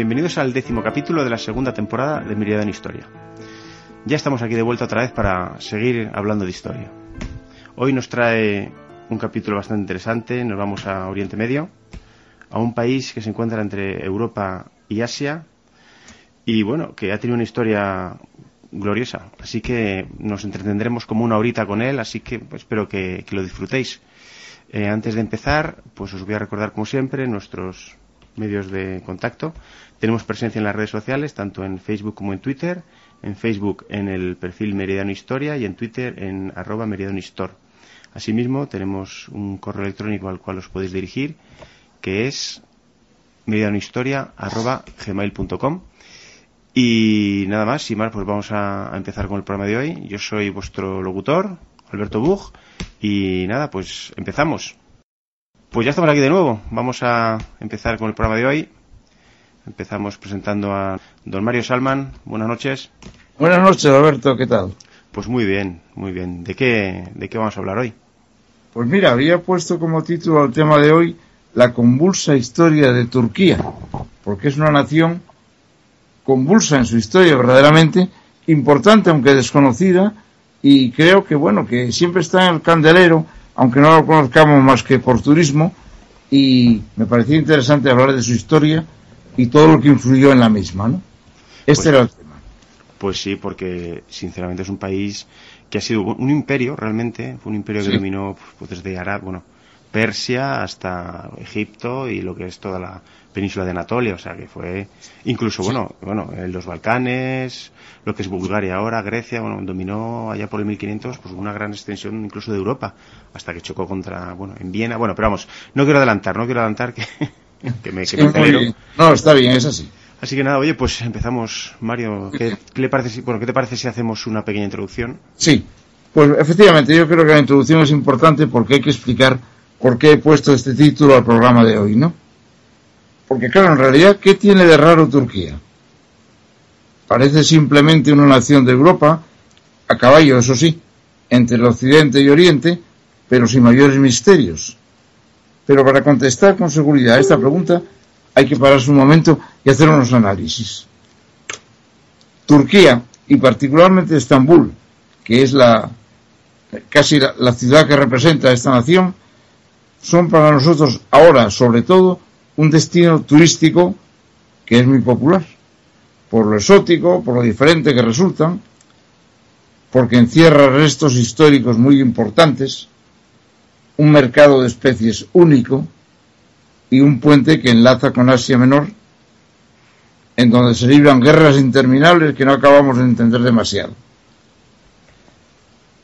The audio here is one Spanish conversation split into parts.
bienvenidos al décimo capítulo de la segunda temporada de Mirada en Historia. Ya estamos aquí de vuelta otra vez para seguir hablando de historia. Hoy nos trae un capítulo bastante interesante, nos vamos a Oriente Medio, a un país que se encuentra entre Europa y Asia, y bueno, que ha tenido una historia gloriosa, así que nos entretendremos como una horita con él, así que pues, espero que, lo disfrutéis. Eh, antes de empezar, pues os voy a recordar como siempre nuestros medios de contacto. Tenemos presencia en las redes sociales, tanto en Facebook como en Twitter. En Facebook en el perfil Meridiano Historia y en Twitter en arroba Meridiano Histor. Asimismo, tenemos un correo electrónico al cual os podéis dirigir, que es meridianohistoria.gmail.com y nada más, sin más, pues vamos a, empezar con el programa de hoy. Yo soy vuestro locutor, Alberto Bug, y nada, pues empezamos. Pues ya estamos aquí de nuevo. Vamos a empezar con el programa de hoy. Empezamos presentando a don Mario Salman. Buenas noches. Buenas noches, Alberto. ¿Qué tal? Pues muy bien, muy bien. ¿De qué, de qué vamos a hablar hoy? Pues mira, había puesto como título al tema de hoy la convulsa historia de Turquía, porque es una nación convulsa en su historia verdaderamente, importante aunque desconocida, y creo que bueno, que siempre está en el candelero aunque no lo conozcamos más que por turismo, y me parecía interesante hablar de su historia y todo lo que influyó en la misma, ¿no? Este pues, era el tema. Pues sí, porque sinceramente es un país que ha sido un imperio realmente, fue un imperio que dominó pues, desde Arab, bueno, Persia hasta Egipto y lo que es toda la península de Anatolia, o sea que fue incluso bueno, bueno, en los Balcanes, lo que es Bulgaria ahora, Grecia, bueno, dominó allá por el 1500 pues una gran extensión incluso de Europa, hasta que chocó contra, bueno, en Viena, bueno, pero vamos, no quiero adelantar, no quiero adelantar que, que me, que No, está bien, es así. Así que nada, oye, pues empezamos, Mario, ¿qué, le parece, bueno, ¿qué te parece si hacemos una pequeña introducción? Sí, pues efectivamente, yo creo que la introducción es importante porque hay que explicar por qué he puesto este título al programa de hoy, ¿no? Porque claro, en realidad, ¿qué tiene de raro Turquía? Parece simplemente una nación de Europa, a caballo, eso sí, entre el Occidente y Oriente, pero sin mayores misterios. Pero para contestar con seguridad a esta pregunta hay que pararse un momento y hacer unos análisis. Turquía, y particularmente Estambul, que es la casi la, la ciudad que representa a esta nación, son para nosotros ahora, sobre todo, un destino turístico que es muy popular, por lo exótico, por lo diferente que resultan, porque encierra restos históricos muy importantes, un mercado de especies único y un puente que enlaza con Asia Menor, en donde se libran guerras interminables que no acabamos de entender demasiado.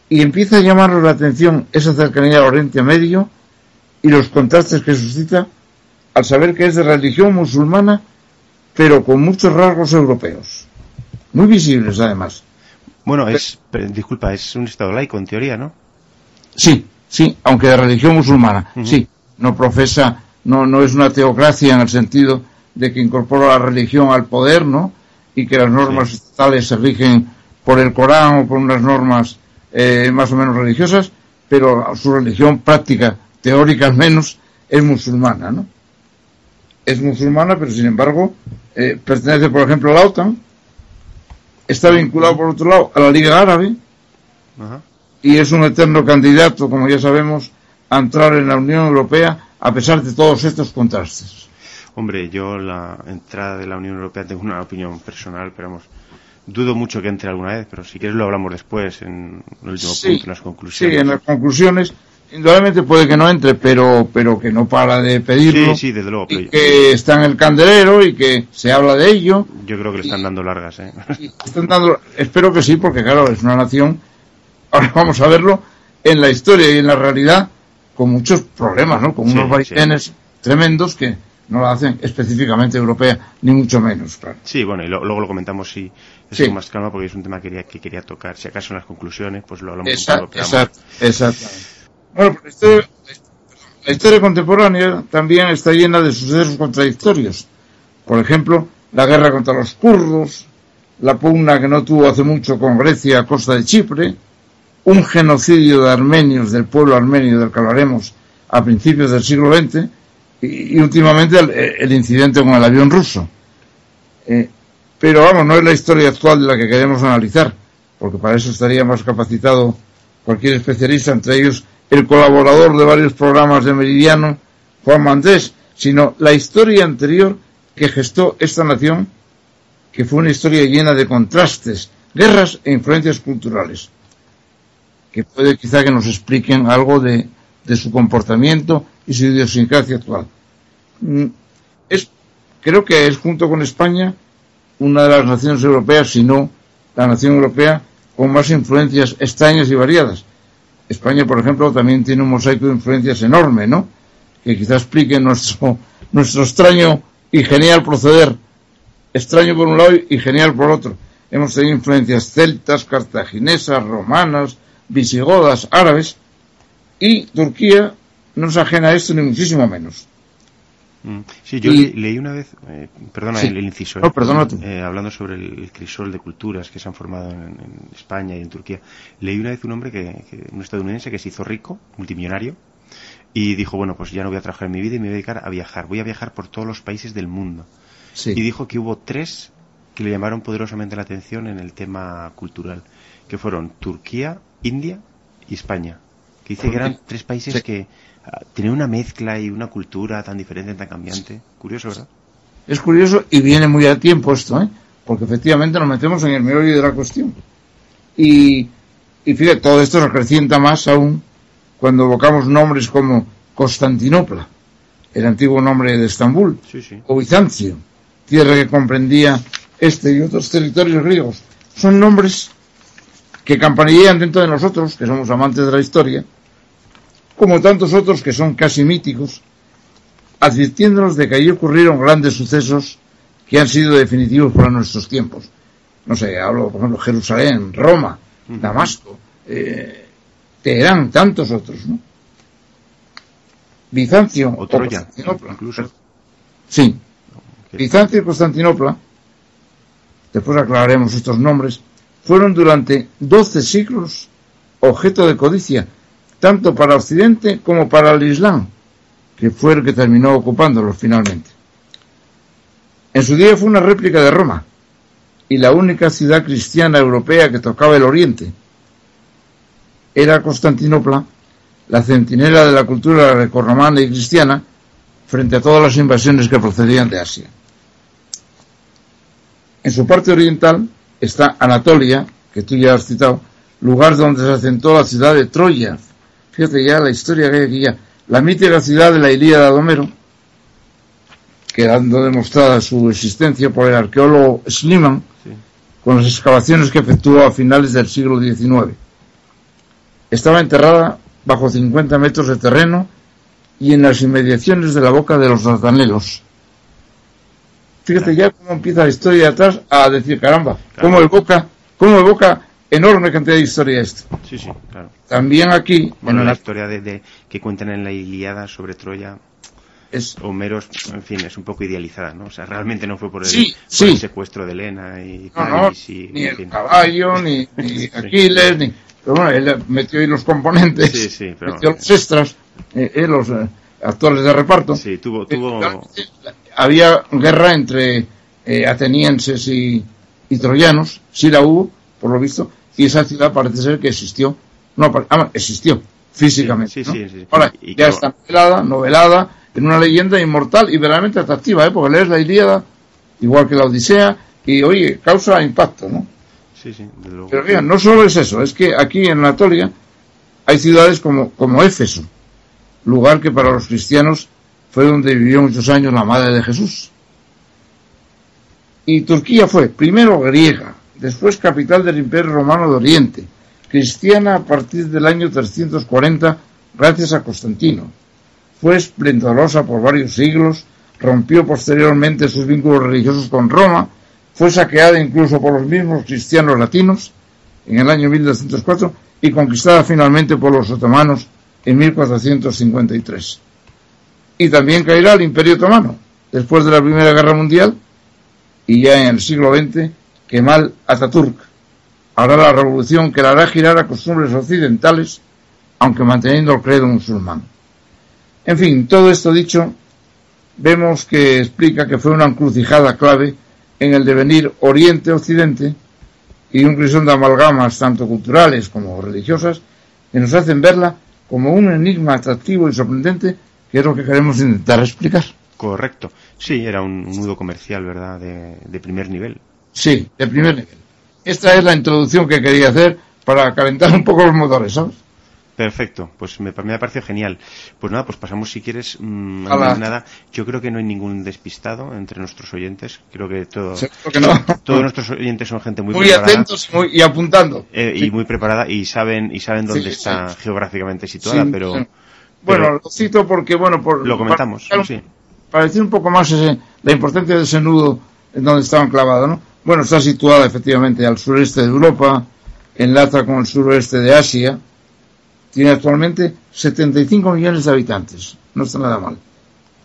Y empieza a llamarnos la atención esa cercanía al Oriente Medio y los contrastes que suscita al saber que es de religión musulmana, pero con muchos rasgos europeos. Muy visibles, además. Bueno, es, disculpa, es un Estado laico en teoría, ¿no? Sí, sí, aunque de religión musulmana, sí. No profesa, no, no es una teocracia en el sentido de que incorpora la religión al poder, ¿no? Y que las normas estatales se rigen por el Corán o por unas normas eh, más o menos religiosas, pero su religión práctica, teórica al menos, es musulmana, ¿no? es musulmana, pero sin embargo eh, pertenece, por ejemplo, a la OTAN, está vinculado, por otro lado, a la Liga Árabe y es un eterno candidato, como ya sabemos, a entrar en la Unión Europea a pesar de todos estos contrastes. Hombre, yo la entrada de la Unión Europea tengo una opinión personal, pero vamos, dudo mucho que entre alguna vez, pero si quieres lo hablamos después, en el último punto, en las conclusiones. Sí, en las conclusiones indudablemente puede que no entre, pero, pero que no para de pedirlo. Sí, sí, desde luego. Y que está en el candelero y que se habla de ello. Yo creo que le están dando largas, ¿eh? Están dando, espero que sí, porque claro, es una nación, ahora vamos a verlo, en la historia y en la realidad, con muchos problemas, ¿no? Con unos vaivenes tremendos que no la hacen específicamente europea, ni mucho menos, claro. Sí, bueno, y luego lo comentamos si es con más calma, porque es un tema que quería, que quería tocar. Si acaso en las conclusiones, pues lo hablamos exacto, un poco. Exacto, exactamente. Bueno, la historia, contemporánea también está llena de sucesos contradictorios. Por ejemplo, la guerra contra los kurdos, la pugna que no tuvo hace mucho con Grecia a costa de Chipre, un genocidio de armenios del pueblo armenio del que hablaremos a principios del siglo XX y, últimamente el, incidente con el avión ruso. Eh, pero vamos, no es la historia actual de la que queremos analizar, porque para eso estaría más capacitado cualquier especialista, entre ellos el colaborador de varios programas de Meridiano, Juan Mandés, sino la historia anterior que gestó esta nación, que fue una historia llena de contrastes, guerras e influencias culturales, que puede quizá que nos expliquen algo de, su comportamiento y su idiosincrasia actual. Mm, es, creo que es junto con España una de las naciones europeas, si no la nación europea con más influencias extrañas y variadas. España, por ejemplo, también tiene un mosaico de influencias enorme, ¿no? Que quizás explique nuestro, nuestro extraño y genial proceder. Extraño por un lado y genial por otro. Hemos tenido influencias celtas, cartaginesas, romanas, visigodas, árabes, y Turquía no es ajena a esto ni muchísimo menos. Mm. Sí, yo leí una vez, eh, perdona el, inciso, no, perdona eh, hablando sobre el, crisol de culturas que se han formado en, España y en Turquía, leí una vez un hombre, que, un estadounidense que se hizo rico, multimillonario, y dijo, bueno, pues ya no voy a trabajar en mi vida y me voy a dedicar a viajar, voy a viajar por todos los países del mundo. Y dijo que hubo tres que le llamaron poderosamente la atención en el tema cultural, que fueron Turquía, India y España. Que dice que eran tres países que tiene una mezcla y una cultura tan diferente, tan cambiante. Curioso, ¿verdad? Es curioso y viene muy a tiempo esto, ¿eh? Porque efectivamente nos metemos en el meollo de la cuestión. Y, y fíjate, todo esto se acrecienta más aún cuando evocamos nombres como Constantinopla, el antiguo nombre de Estambul, o Bizancio, tierra que comprendía este y otros territorios griegos. Son nombres que campanillean dentro de nosotros, que somos amantes de la historia, como tantos otros que son casi míticos, advirtiéndonos de que allí ocurrieron grandes sucesos que han sido definitivos para nuestros tiempos. No sé, hablo, por ejemplo, Jerusalén, Roma, Damasco, eh, Teherán, tantos otros, ¿no? Bizancio o Constantinopla. Incluso. Sí. Bizancio y Constantinopla, después aclararemos estos nombres, fueron durante doce siglos objeto de codicia tanto para Occidente como para el Islam, que fue el que terminó ocupándolos finalmente. En su día fue una réplica de Roma y la única ciudad cristiana europea que tocaba el Oriente. Era Constantinopla, la centinela de la cultura grecorromana y cristiana, frente a todas las invasiones que procedían de Asia. En su parte oriental está Anatolia, que tú ya has citado, lugar donde se asentó la ciudad de Troya, Fíjate ya la historia que hay aquí ya. La mítica ciudad de la Ilíada de Homero, quedando demostrada su existencia por el arqueólogo Schliemann, con las excavaciones que efectuó a finales del siglo XIX. Estaba enterrada bajo 50 metros de terreno y en las inmediaciones de la boca de los Dardanelos. Fíjate ya cómo empieza la historia de atrás a decir, caramba, cómo evoca, cómo evoca enorme cantidad de historia esto. Sí, sí, claro. También aquí. Bueno, la, historia de, que cuentan en la Iliada sobre Troya. Es, Homero, en fin, es un poco idealizada, ¿no? O sea, realmente no fue por el, secuestro de Elena y, no, ni el caballo, ni, Aquiles, ni. Pero bueno, él metió ahí los componentes, sí, sí, pero, metió los extras, eh, eh, los eh, actores de reparto. Sí, tuvo. tuvo... había guerra entre atenienses y, y troyanos, sí la hubo, por lo visto, y esa ciudad parece ser que existió, no, ah, existió físicamente. Ahora, ya está novelada, novelada, en una leyenda inmortal y verdaderamente atractiva, ¿eh? porque lees la Ilíada, igual que la Odisea, y oye, causa impacto, ¿no? Sí, sí, Pero mira, no solo es eso, es que aquí en Anatolia hay ciudades como, como Éfeso, lugar que para los cristianos fue donde vivió muchos años la madre de Jesús. Y Turquía fue primero griega, después capital del Imperio Romano de Oriente, cristiana a partir del año 340 gracias a Constantino. Fue esplendorosa por varios siglos, rompió posteriormente sus vínculos religiosos con Roma, fue saqueada incluso por los mismos cristianos latinos en el año 1204 y conquistada finalmente por los otomanos en 1453. Y también caerá el Imperio Otomano después de la Primera Guerra Mundial y ya en el siglo XX Kemal Ataturk hará la revolución que la hará girar a costumbres occidentales, aunque manteniendo el credo musulmán. En fin, todo esto dicho, vemos que explica que fue una encrucijada clave en el devenir Oriente-Occidente y un crisón de amalgamas tanto culturales como religiosas que nos hacen verla como un enigma atractivo y sorprendente que es lo que queremos intentar explicar. Correcto. Sí, era un, nudo comercial, ¿verdad? De, de primer nivel. Sí, de primer nivel. Esta es la introducción que quería hacer para calentar un poco los motores, ¿sabes? Perfecto, pues me, me ha parecido genial. Pues nada, pues pasamos si quieres. Mmm, nada, yo creo que no hay ningún despistado entre nuestros oyentes. Creo que, todo, que no. todos nuestros oyentes son gente muy, muy atentos muy, y apuntando. Eh, Y muy preparada y saben y saben dónde sí, está sí. geográficamente situada, pero, pero, Bueno, lo cito porque, bueno, por, lo comentamos. Para, sí. para decir un poco más ese, la importancia de ese nudo en donde estaba enclavado, ¿no? Bueno, está situada efectivamente al sureste de Europa, enlaza con el suroeste de Asia tiene actualmente 75 millones de habitantes. No está nada mal.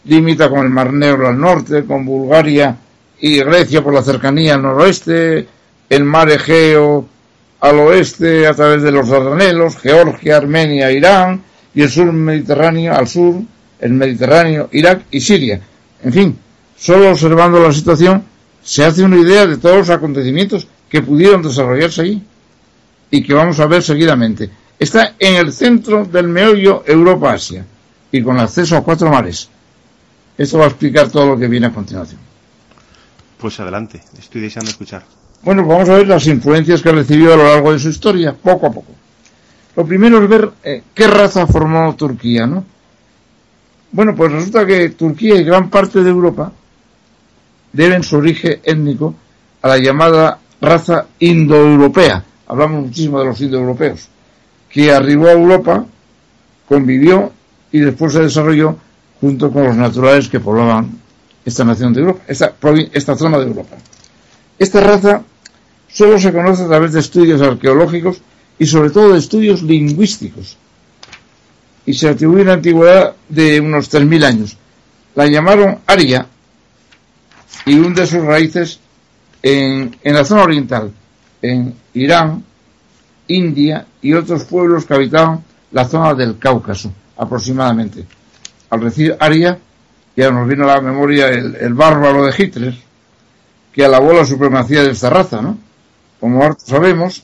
Limita con el Mar Negro al norte, con Bulgaria y Grecia por la cercanía al noroeste, el Mar Egeo al oeste a través de los Dardanelos, Georgia, Armenia, Irán y el sur Mediterráneo al sur, el Mediterráneo, Irak y Siria. En fin, solo observando la situación se hace una idea de todos los acontecimientos que pudieron desarrollarse allí y que vamos a ver seguidamente está en el centro del meollo Europa-Asia y con acceso a cuatro mares. Esto va a explicar todo lo que viene a continuación. Pues adelante, estoy deseando escuchar. Bueno, pues vamos a ver las influencias que recibió a lo largo de su historia, poco a poco. Lo primero es ver eh, qué raza formó Turquía, ¿no? Bueno, pues resulta que Turquía y gran parte de Europa deben su origen étnico a la llamada raza indoeuropea. Hablamos muchísimo de los indoeuropeos que arribó a Europa, convivió y después se desarrolló junto con los naturales que poblaban esta nación de Europa, esta, esta zona de Europa. Esta raza solo se conoce a través de estudios arqueológicos y sobre todo de estudios lingüísticos y se atribuye una antigüedad de unos 3.000 años. La llamaron Aria y hunde sus raíces en, en la zona oriental, en Irán, India y otros pueblos que habitaban la zona del Cáucaso, aproximadamente. Al decir Aria, ya nos vino a la memoria el, el, bárbaro de Hitler, que alabó la supremacía de esta raza, ¿no? Como sabemos,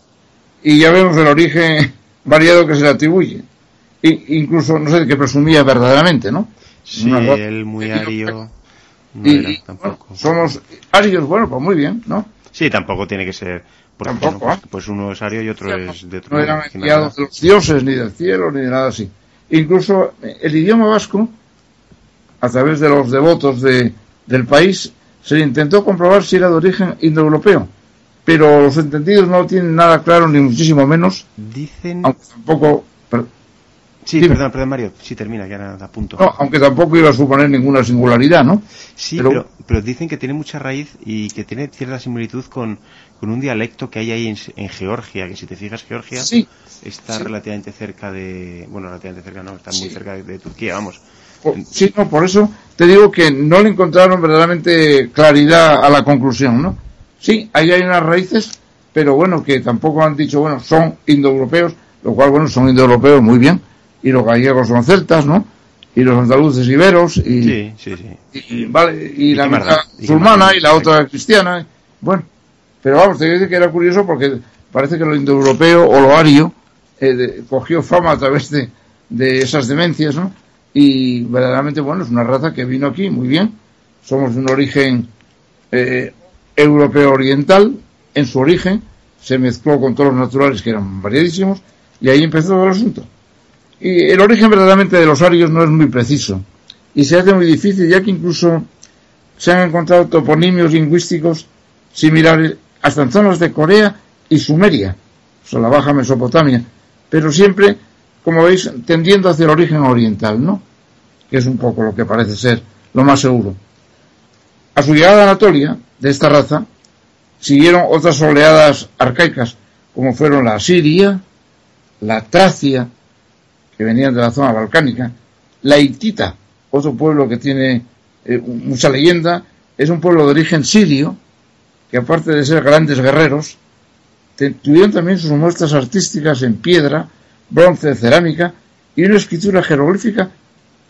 y ya vemos el origen variado que se le atribuye. E incluso, no sé, que presumía verdaderamente, ¿no? Sí, él muy ario. No y, bueno, somos arios, bueno, pues muy bien, ¿no? Sí, tampoco tiene que ser por Tampoco, ejemplo, pues, pues, uno es ario y otro es de otro No eran enviados de los dioses, ni del cielo, ni de nada así. Incluso el idioma vasco, a través de los devotos de, del país, se intentó comprobar si era de origen indoeuropeo. Pero los entendidos no tienen nada claro, ni muchísimo menos. Dicen. Aunque tampoco. Sí, Dime. perdón, perdón, Mario. Sí, termina, ya nada, punto. No, aunque tampoco iba a suponer ninguna singularidad, ¿no? Sí, pero, pero, pero, dicen que tiene mucha raíz y que tiene cierta similitud con, con un dialecto que hay ahí en, en, Georgia, que si te fijas, Georgia sí, está sí. relativamente cerca de. Bueno, relativamente cerca, no, está muy cerca de, de Turquía, vamos. Por- sí, no, por eso te digo que no le encontraron verdaderamente claridad a la conclusión, ¿no? Sí, ahí hay unas raíces, pero bueno, que tampoco han dicho, bueno, son indoeuropeos, lo cual, bueno, son indoeuropeos muy bien, y los gallegos son celtas, ¿no? Y los andaluces iberos, y, Sí, sí, sí. y, y- vale, y, ¿Y la mitad musulmana y la otra cristiana, bueno, pero vamos, te voy a decir que era curioso porque parece que lo indoeuropeo o lo ario eh, de- cogió fama a través de, de esas demencias, ¿no? Y verdaderamente, bueno, es una raza que vino aquí muy bien. Somos de un origen eh, europeo oriental, en su origen, se mezcló con todos los naturales que eran variadísimos, y ahí empezó todo el asunto. Y el origen verdaderamente de los arios no es muy preciso, y se hace muy difícil, ya que incluso se han encontrado toponimios lingüísticos similares hasta en zonas de Corea y Sumeria, o la Baja Mesopotamia, pero siempre, como veis, tendiendo hacia el origen oriental, ¿no? Que es un poco lo que parece ser lo más seguro. A su llegada a Anatolia, de esta raza, siguieron otras oleadas arcaicas, como fueron la Siria, la Tracia, que venían de la zona balcánica, la Hitita, otro pueblo que tiene eh, mucha leyenda, es un pueblo de origen sirio, que aparte de ser grandes guerreros, tuvieron también sus muestras artísticas en piedra, bronce, cerámica y una escritura jeroglífica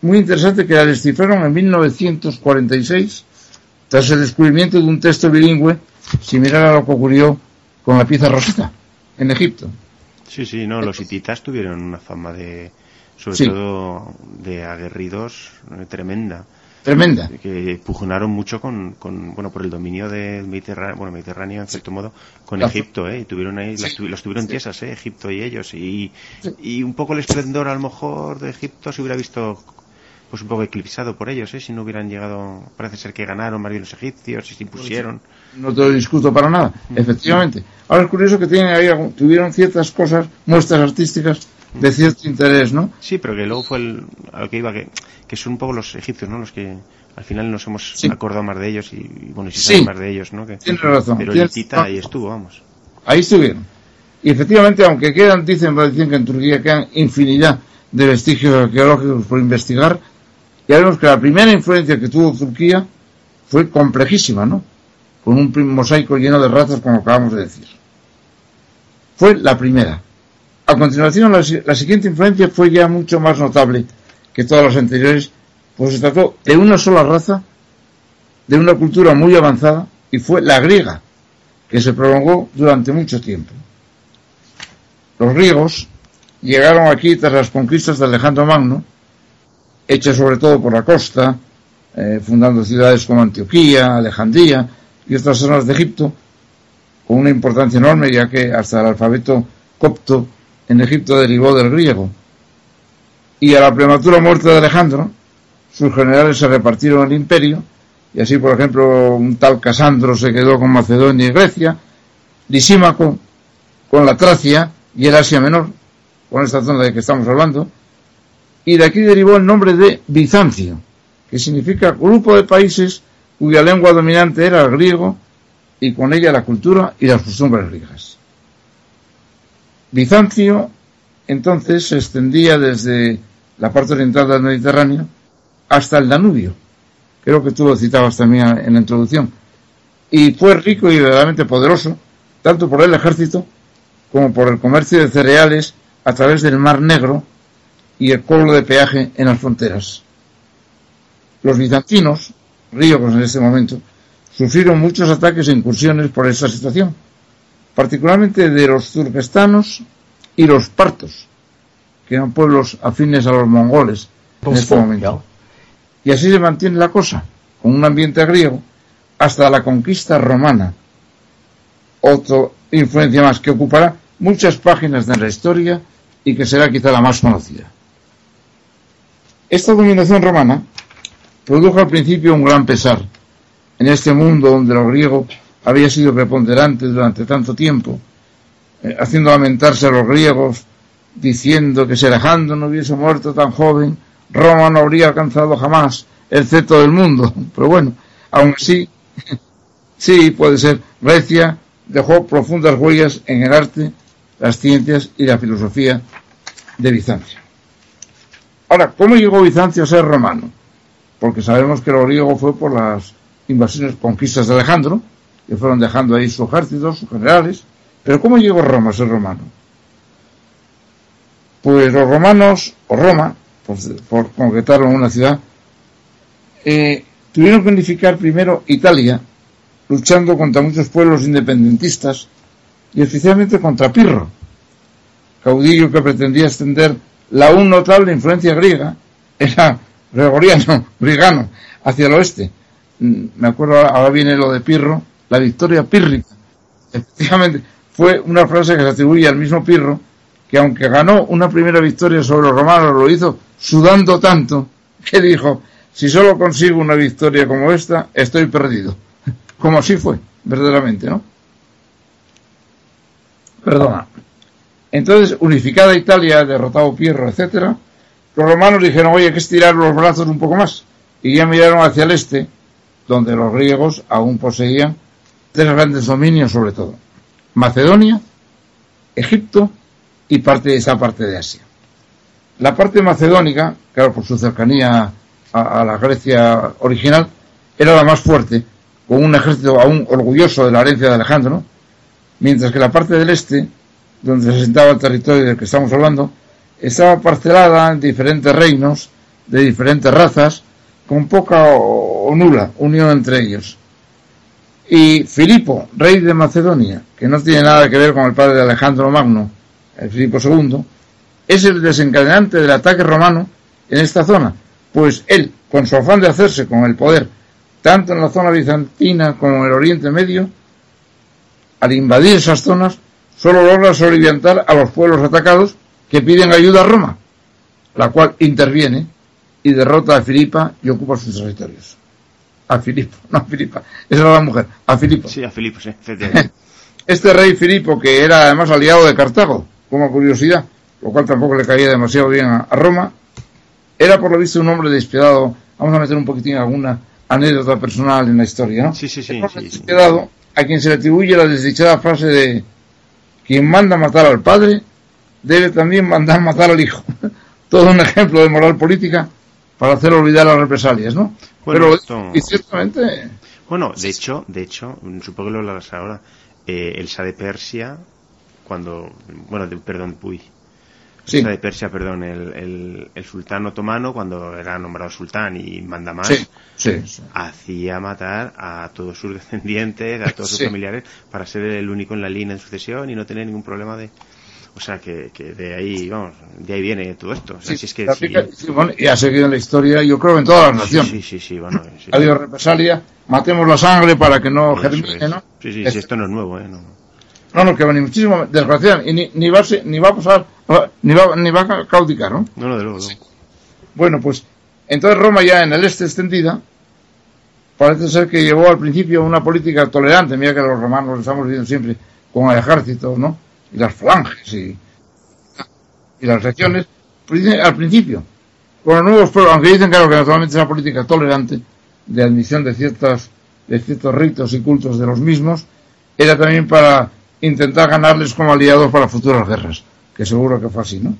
muy interesante que la descifraron en 1946 tras el descubrimiento de un texto bilingüe similar a lo que ocurrió con la pieza roseta en Egipto. Sí, sí, no, los hititas tuvieron una fama de, sobre todo de aguerridos eh, tremenda. Tremenda. Que pugnaron mucho con, con, bueno, por el dominio del Mediterráneo, bueno, Mediterráneo en cierto modo, con Egipto, ¿eh? Y tuvieron ahí, los tuvieron tiesas, ¿eh? Egipto y ellos. Y, y un poco el esplendor a lo mejor de Egipto se hubiera visto pues un poco eclipsado por ellos, ¿eh? si no hubieran llegado, parece ser que ganaron más bien los egipcios y se impusieron. No te lo discuto para nada, mm. efectivamente. Ahora es curioso que tienen ahí, tuvieron ciertas cosas, muestras artísticas de cierto interés, ¿no? Sí, pero que luego fue el, a lo que iba, que, que son un poco los egipcios, ¿no? Los que al final nos hemos acordado más de ellos y, bueno, y si más de ellos, ¿no? Que, Tienes razón. Pero el Tita ahí estuvo, vamos. Ahí estuvieron. Y efectivamente, aunque quedan, dicen, dicen que en Turquía quedan infinidad de vestigios arqueológicos por investigar, ya vemos que la primera influencia que tuvo Turquía fue complejísima, ¿no? Con un mosaico lleno de razas, como acabamos de decir. Fue la primera. A continuación, la, siguiente influencia fue ya mucho más notable que todas las anteriores, pues se trató de una sola raza, de una cultura muy avanzada, y fue la griega, que se prolongó durante mucho tiempo. Los griegos llegaron aquí tras las conquistas de Alejandro Magno, hecha sobre todo por la costa, eh, fundando ciudades como Antioquía, Alejandría y otras zonas de Egipto, con una importancia enorme, ya que hasta el alfabeto copto en Egipto derivó del griego. Y a la prematura muerte de Alejandro, sus generales se repartieron el imperio, y así, por ejemplo, un tal Casandro se quedó con Macedonia y Grecia, Lisímaco con la Tracia y el Asia Menor, con esta zona de que estamos hablando, y de aquí derivó el nombre de Bizancio, que significa grupo de países cuya lengua dominante era el griego y con ella la cultura y las costumbres griegas. Bizancio entonces se extendía desde la parte oriental del Mediterráneo hasta el Danubio. Creo que tú lo citabas también en la introducción. Y fue rico y verdaderamente poderoso, tanto por el ejército como por el comercio de cereales a través del Mar Negro y el cobro de peaje en las fronteras. Los bizantinos, ríos en este momento, sufrieron muchos ataques e incursiones por esta situación, particularmente de los turquestanos y los partos, que eran pueblos afines a los mongoles en este momento. Y así se mantiene la cosa, con un ambiente griego, hasta la conquista romana. Otra influencia más que ocupará muchas páginas de la historia y que será quizá la más conocida. Esta dominación romana produjo al principio un gran pesar en este mundo donde lo griego había sido preponderante durante tanto tiempo, eh, haciendo lamentarse a los griegos, diciendo que si Alejandro no hubiese muerto tan joven, Roma no habría alcanzado jamás el centro del mundo. Pero bueno, aún así, sí, puede ser, Grecia dejó profundas huellas en el arte, las ciencias y la filosofía de Bizancio. Ahora, ¿cómo llegó Bizancio a ser romano? Porque sabemos que lo griego fue por las invasiones, conquistas de Alejandro, que fueron dejando ahí su ejército, sus generales. Pero ¿cómo llegó Roma a ser romano? Pues los romanos, o Roma, por, por una ciudad, eh, tuvieron que unificar primero Italia, luchando contra muchos pueblos independentistas y especialmente contra Pirro, caudillo que pretendía extender la aún notable influencia griega era gregoriano, grigano, hacia el oeste. Mm, me acuerdo, ahora viene lo de Pirro, la victoria pírrica. Efectivamente, fue una frase que se atribuye al mismo Pirro, que aunque ganó una primera victoria sobre los romanos, lo hizo sudando tanto, que dijo, si solo consigo una victoria como esta, estoy perdido. Como así fue, verdaderamente, ¿no? Perdona. Entonces, unificada Italia, derrotado Pierro, etcétera, los romanos dijeron, oye, hay que estirar los brazos un poco más. Y ya miraron hacia el este, donde los griegos aún poseían tres grandes dominios sobre todo. Macedonia, Egipto y parte de esa parte de Asia. La parte macedónica, claro, por su cercanía a, a la Grecia original, era la más fuerte, con un ejército aún orgulloso de la herencia de Alejandro, mientras que la parte del este donde se sentaba el territorio del que estamos hablando, estaba parcelada en diferentes reinos de diferentes razas, con poca o o nula unión entre ellos. Y Filipo, rey de Macedonia, que no tiene nada que ver con el padre de Alejandro Magno, el Filipo II, es el desencadenante del ataque romano en esta zona, pues él, con su afán de hacerse con el poder, tanto en la zona bizantina como en el Oriente Medio, al invadir esas zonas, solo logra soliviantar a los pueblos atacados que piden ayuda a Roma, la cual interviene y derrota a Filipa y ocupa sus territorios. A Filipo, no a Filipa, esa era la mujer, a Filipo. Sí, a Filipo, sí. Este rey Filipo, que era además aliado de Cartago, como curiosidad, lo cual tampoco le caía demasiado bien a, Roma, era por lo visto un hombre despiadado. Vamos a meter un poquitín alguna anécdota personal en la historia, ¿no? Sí, sí, sí. despiadado a quien se le atribuye la desdichada frase de quien manda matar al padre debe también mandar matar al hijo. Todo un ejemplo de moral política para hacer olvidar las represalias, ¿no? Bueno, Pero y ciertamente bueno, de hecho, de hecho, supongo que lo hablarás ahora. Eh, el Sa de Persia, cuando, bueno, perdón, Puy, sí. de Persia, perdón, el, el, sultán otomano, cuando era nombrado sultán y manda más, hacía matar a todos sus descendientes, a todos sus familiares, para ser el único en la línea de sucesión y no tener ningún problema de... O sea, que, que de ahí, vamos, de ahí viene todo esto. y ha seguido en la historia, yo creo, en todas las naciones. Sí, sí, sí, bueno. Ha habido represalia, matemos la sangre para que no germine, ¿no? Sí, sí, sí, esto no es nuevo, ¿eh? No. No, no, que va ni muchísimo, desgraciadamente, y ni, ni, va, a, ni va a pasar, ni va, ni va a caudicar, ¿no? No, no, de luego, Bueno, pues, entonces Roma ya en el este extendida, parece ser que llevó al principio una política tolerante, mira que los romanos lo estamos viendo siempre con el ejército, ¿no? Y las falanges y, y las regiones, al principio, con los nuevos pueblos, aunque dicen claro que naturalmente es una política tolerante de admisión de ciertas, de ciertos ritos y cultos de los mismos, era también para intentar ganarles como aliados para futuras guerras, que seguro que fue así, ¿no?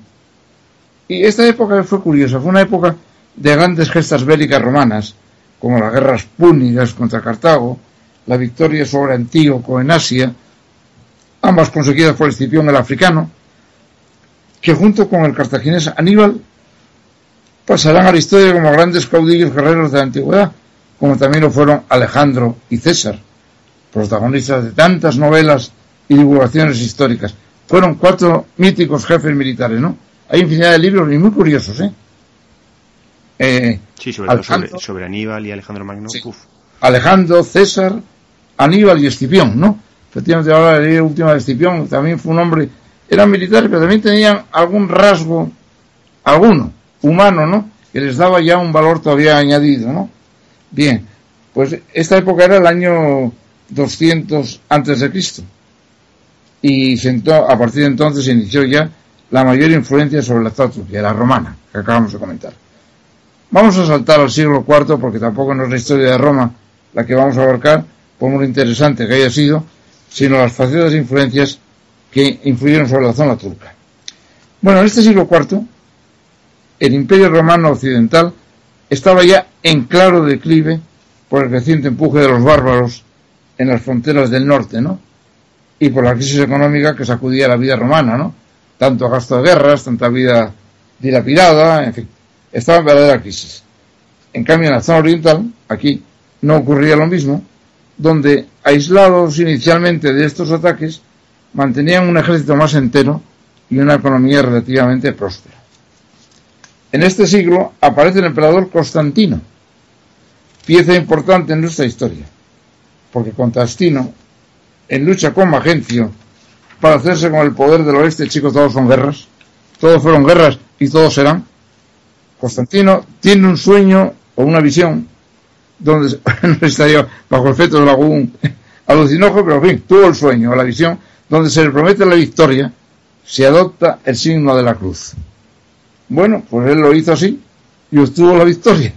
Y esta época fue curiosa, fue una época de grandes gestas bélicas romanas, como las guerras púnicas contra Cartago, la victoria sobre Antíoco en Asia, ambas conseguidas por Escipión el africano, que junto con el cartaginés Aníbal pasarán a la historia como grandes caudillos guerreros de la antigüedad, como también lo fueron Alejandro y César, protagonistas de tantas novelas y divulgaciones históricas. Fueron cuatro míticos jefes militares, ¿no? Hay infinidad de libros y muy curiosos, ¿eh? eh sí, sobre, Aníbal y Alejandro Magno. Alejandro, César, Aníbal y Escipión, ¿no? Efectivamente, ahora la última de Escipión también fue un hombre, eran militares, pero también tenían algún rasgo, alguno, humano, ¿no? Que les daba ya un valor todavía añadido, ¿no? Bien, pues esta época era el año 200 antes de Cristo y sentó, a partir de entonces se inició ya la mayor influencia sobre la Turquía, la romana, que acabamos de comentar. Vamos a saltar al siglo IV porque tampoco no es la historia de Roma la que vamos a abarcar, por muy interesante que haya sido, sino las facetas e influencias que influyeron sobre la zona turca. Bueno, en este siglo IV, el imperio romano occidental estaba ya en claro declive por el creciente empuje de los bárbaros en las fronteras del norte, ¿no? Y por la crisis económica que sacudía la vida romana, ¿no? Tanto gasto de guerras, tanta vida dilapidada, en fin, estaba en verdadera crisis. En cambio, en la zona oriental, aquí, no ocurría lo mismo, donde, aislados inicialmente de estos ataques, mantenían un ejército más entero y una economía relativamente próspera. En este siglo aparece el emperador Constantino, pieza importante en nuestra historia, porque Constantino en lucha con Magencio para hacerse con el poder del oeste, chicos, todos son guerras, todos fueron guerras y todos serán. Constantino tiene un sueño o una visión donde no estaría bajo efecto de algún alucinógeno, pero en fin, tuvo el sueño o la visión donde se le promete la victoria, se adopta el signo de la cruz. Bueno, pues él lo hizo así y obtuvo la victoria.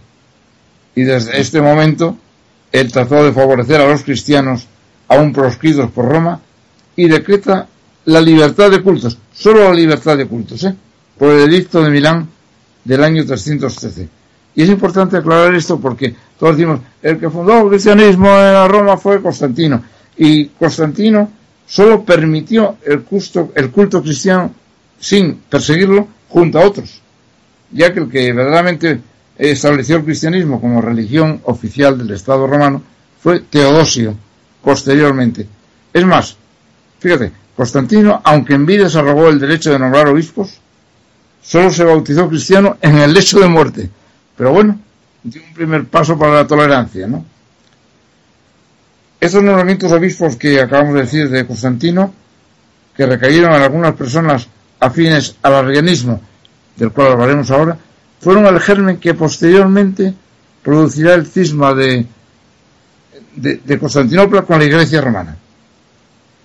Y desde este momento él trató de favorecer a los cristianos aún proscritos por Roma, y decreta la libertad de cultos, solo la libertad de cultos, ¿eh? por el edicto de Milán del año 313. Y es importante aclarar esto porque todos decimos, el que fundó el cristianismo en Roma fue Constantino, y Constantino solo permitió el culto, el culto cristiano sin perseguirlo junto a otros, ya que el que verdaderamente estableció el cristianismo como religión oficial del Estado romano fue Teodosio, posteriormente. Es más, fíjate, Constantino, aunque en vida se arrogó el derecho de nombrar obispos, solo se bautizó cristiano en el lecho de muerte. Pero bueno, dio un primer paso para la tolerancia, ¿no? Estos nombramientos obispos que acabamos de decir de Constantino, que recayeron en algunas personas afines al arrianismo, del cual hablaremos ahora, fueron el germen que posteriormente producirá el cisma de, de, Constantinopla con la Iglesia romana.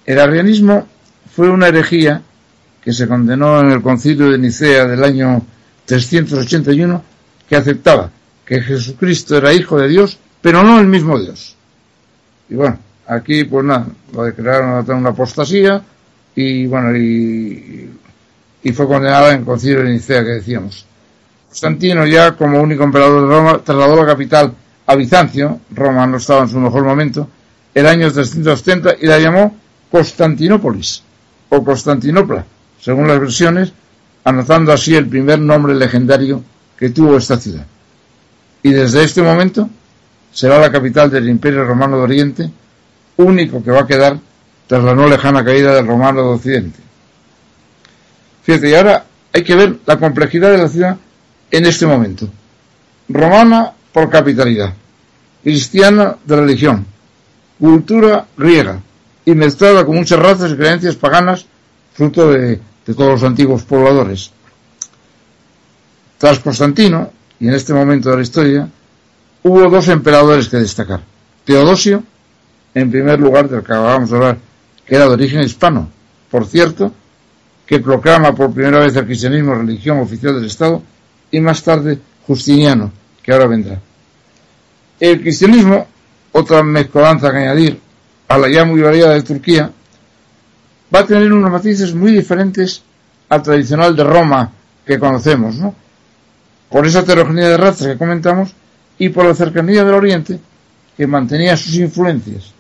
El arrianismo fue una herejía que se condenó en el concilio de Nicea del año 381 que aceptaba que Jesucristo era hijo de Dios, pero no el mismo Dios. Y bueno, aquí pues nada, lo declararon una apostasía y bueno, y, y fue condenado en el concilio de Nicea que decíamos. Constantino ya como único emperador de Roma trasladó la capital a Bizancio, Roma no estaba en su mejor momento, el año 370 y la llamó Constantinópolis o Constantinopla, según las versiones, anotando así el primer nombre legendario que tuvo esta ciudad. Y desde este momento será la capital del Imperio Romano de Oriente, único que va a quedar tras la no lejana caída del Romano de Occidente. Fíjate, y ahora hay que ver la complejidad de la ciudad en este momento. Romana por capitalidad, cristiana de religión, cultura griega y mezclada con muchas razas y creencias paganas fruto de, de todos los antiguos pobladores. Tras Constantino, y en este momento de la historia, hubo dos emperadores que destacar. Teodosio, en primer lugar, del que acabamos de hablar, que era de origen hispano, por cierto, que proclama por primera vez el cristianismo religión oficial del Estado, y más tarde Justiniano, que ahora vendrá. El cristianismo, otra mezcolanza que añadir a la ya muy variada de Turquía, va a tener unos matices muy diferentes al tradicional de Roma que conocemos, ¿no? Por esa heterogeneidad de razas que comentamos y por la cercanía del Oriente que mantenía sus influencias.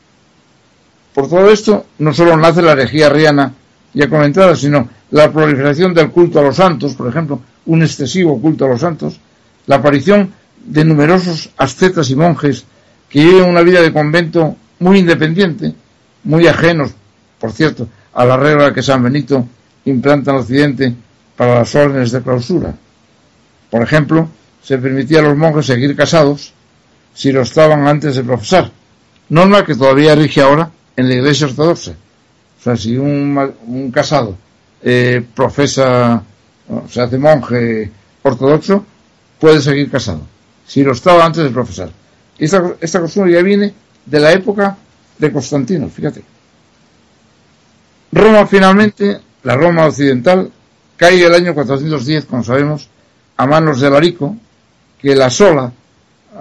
Por todo esto, no solo nace la herejía riana ya comentada, sino la proliferación del culto a los santos, por ejemplo, un excesivo culto a los santos, la aparición de numerosos ascetas y monjes que viven una vida de convento muy independiente, muy ajenos, por cierto, a la regla que San Benito implanta en Occidente para las órdenes de clausura. Por ejemplo, se permitía a los monjes seguir casados si lo estaban antes de profesar, norma que todavía rige ahora en la Iglesia Ortodoxa. O sea, si un, casado eh, profesa, se hace monje ortodoxo, puede seguir casado si lo estaba antes de profesar. Esta, esta costumbre ya viene de la época de Constantino, fíjate. Roma finalmente, la Roma occidental, cae el año 410, como sabemos, a manos de Larico, que la sola,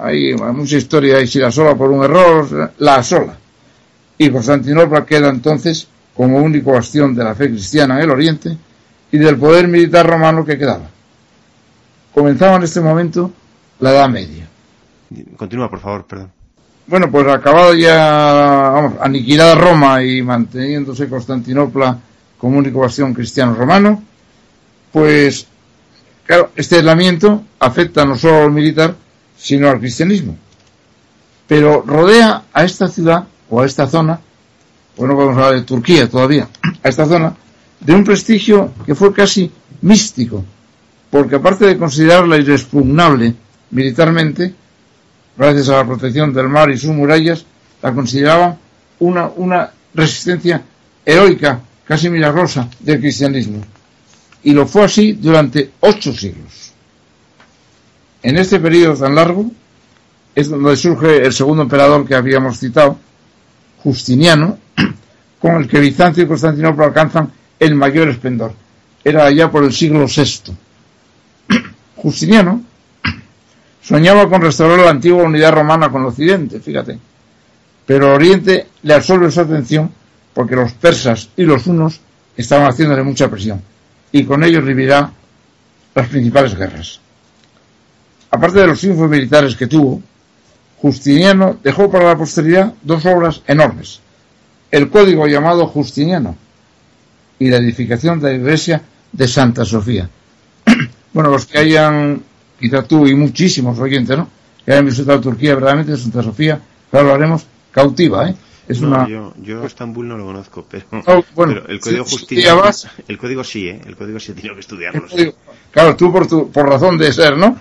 hay mucha historia, y si la sola por un error, la sola. Y Constantinopla queda entonces como único bastión de la fe cristiana en el Oriente y del poder militar romano que quedaba. Comenzaba en este momento la Edad Media. Continúa, por favor, perdón. Bueno, pues acabado ya, vamos, aniquilada Roma y manteniéndose Constantinopla como único bastión cristiano-romano, pues, claro, este aislamiento afecta no solo al militar, sino al cristianismo. Pero rodea a esta ciudad, o a esta zona, bueno, vamos a hablar de Turquía todavía, a esta zona, de un prestigio que fue casi místico, porque aparte de considerarla irexpugnable militarmente, gracias a la protección del mar y sus murallas, la consideraban una, una resistencia heroica, casi milagrosa, del cristianismo. Y lo fue así durante ocho siglos. En este periodo tan largo es donde surge el segundo emperador que habíamos citado, Justiniano, con el que Bizancio y Constantinopla alcanzan el mayor esplendor. Era allá por el siglo VI. Justiniano soñaba con restaurar la antigua unidad romana con Occidente, fíjate. Pero Oriente le absorbe su atención porque los persas y los hunos estaban haciéndole mucha presión y con ellos vivirá las principales guerras. Aparte de los triunfos militares que tuvo, Justiniano dejó para la posteridad dos obras enormes. El código llamado Justiniano y la edificación de la iglesia de Santa Sofía. bueno, los que hayan quizá tú y muchísimos oyentes, ¿no? Que hayan visitado Turquía, verdaderamente Santa Sofía, claro, lo haremos, cautiva, ¿eh? Es una... yo, yo Estambul no lo conozco, pero, oh, bueno, el código justicia, el código sí, ¿eh? El código sí tiene que estudiarlo. claro, tú por, tu, por razón de ser, ¿no?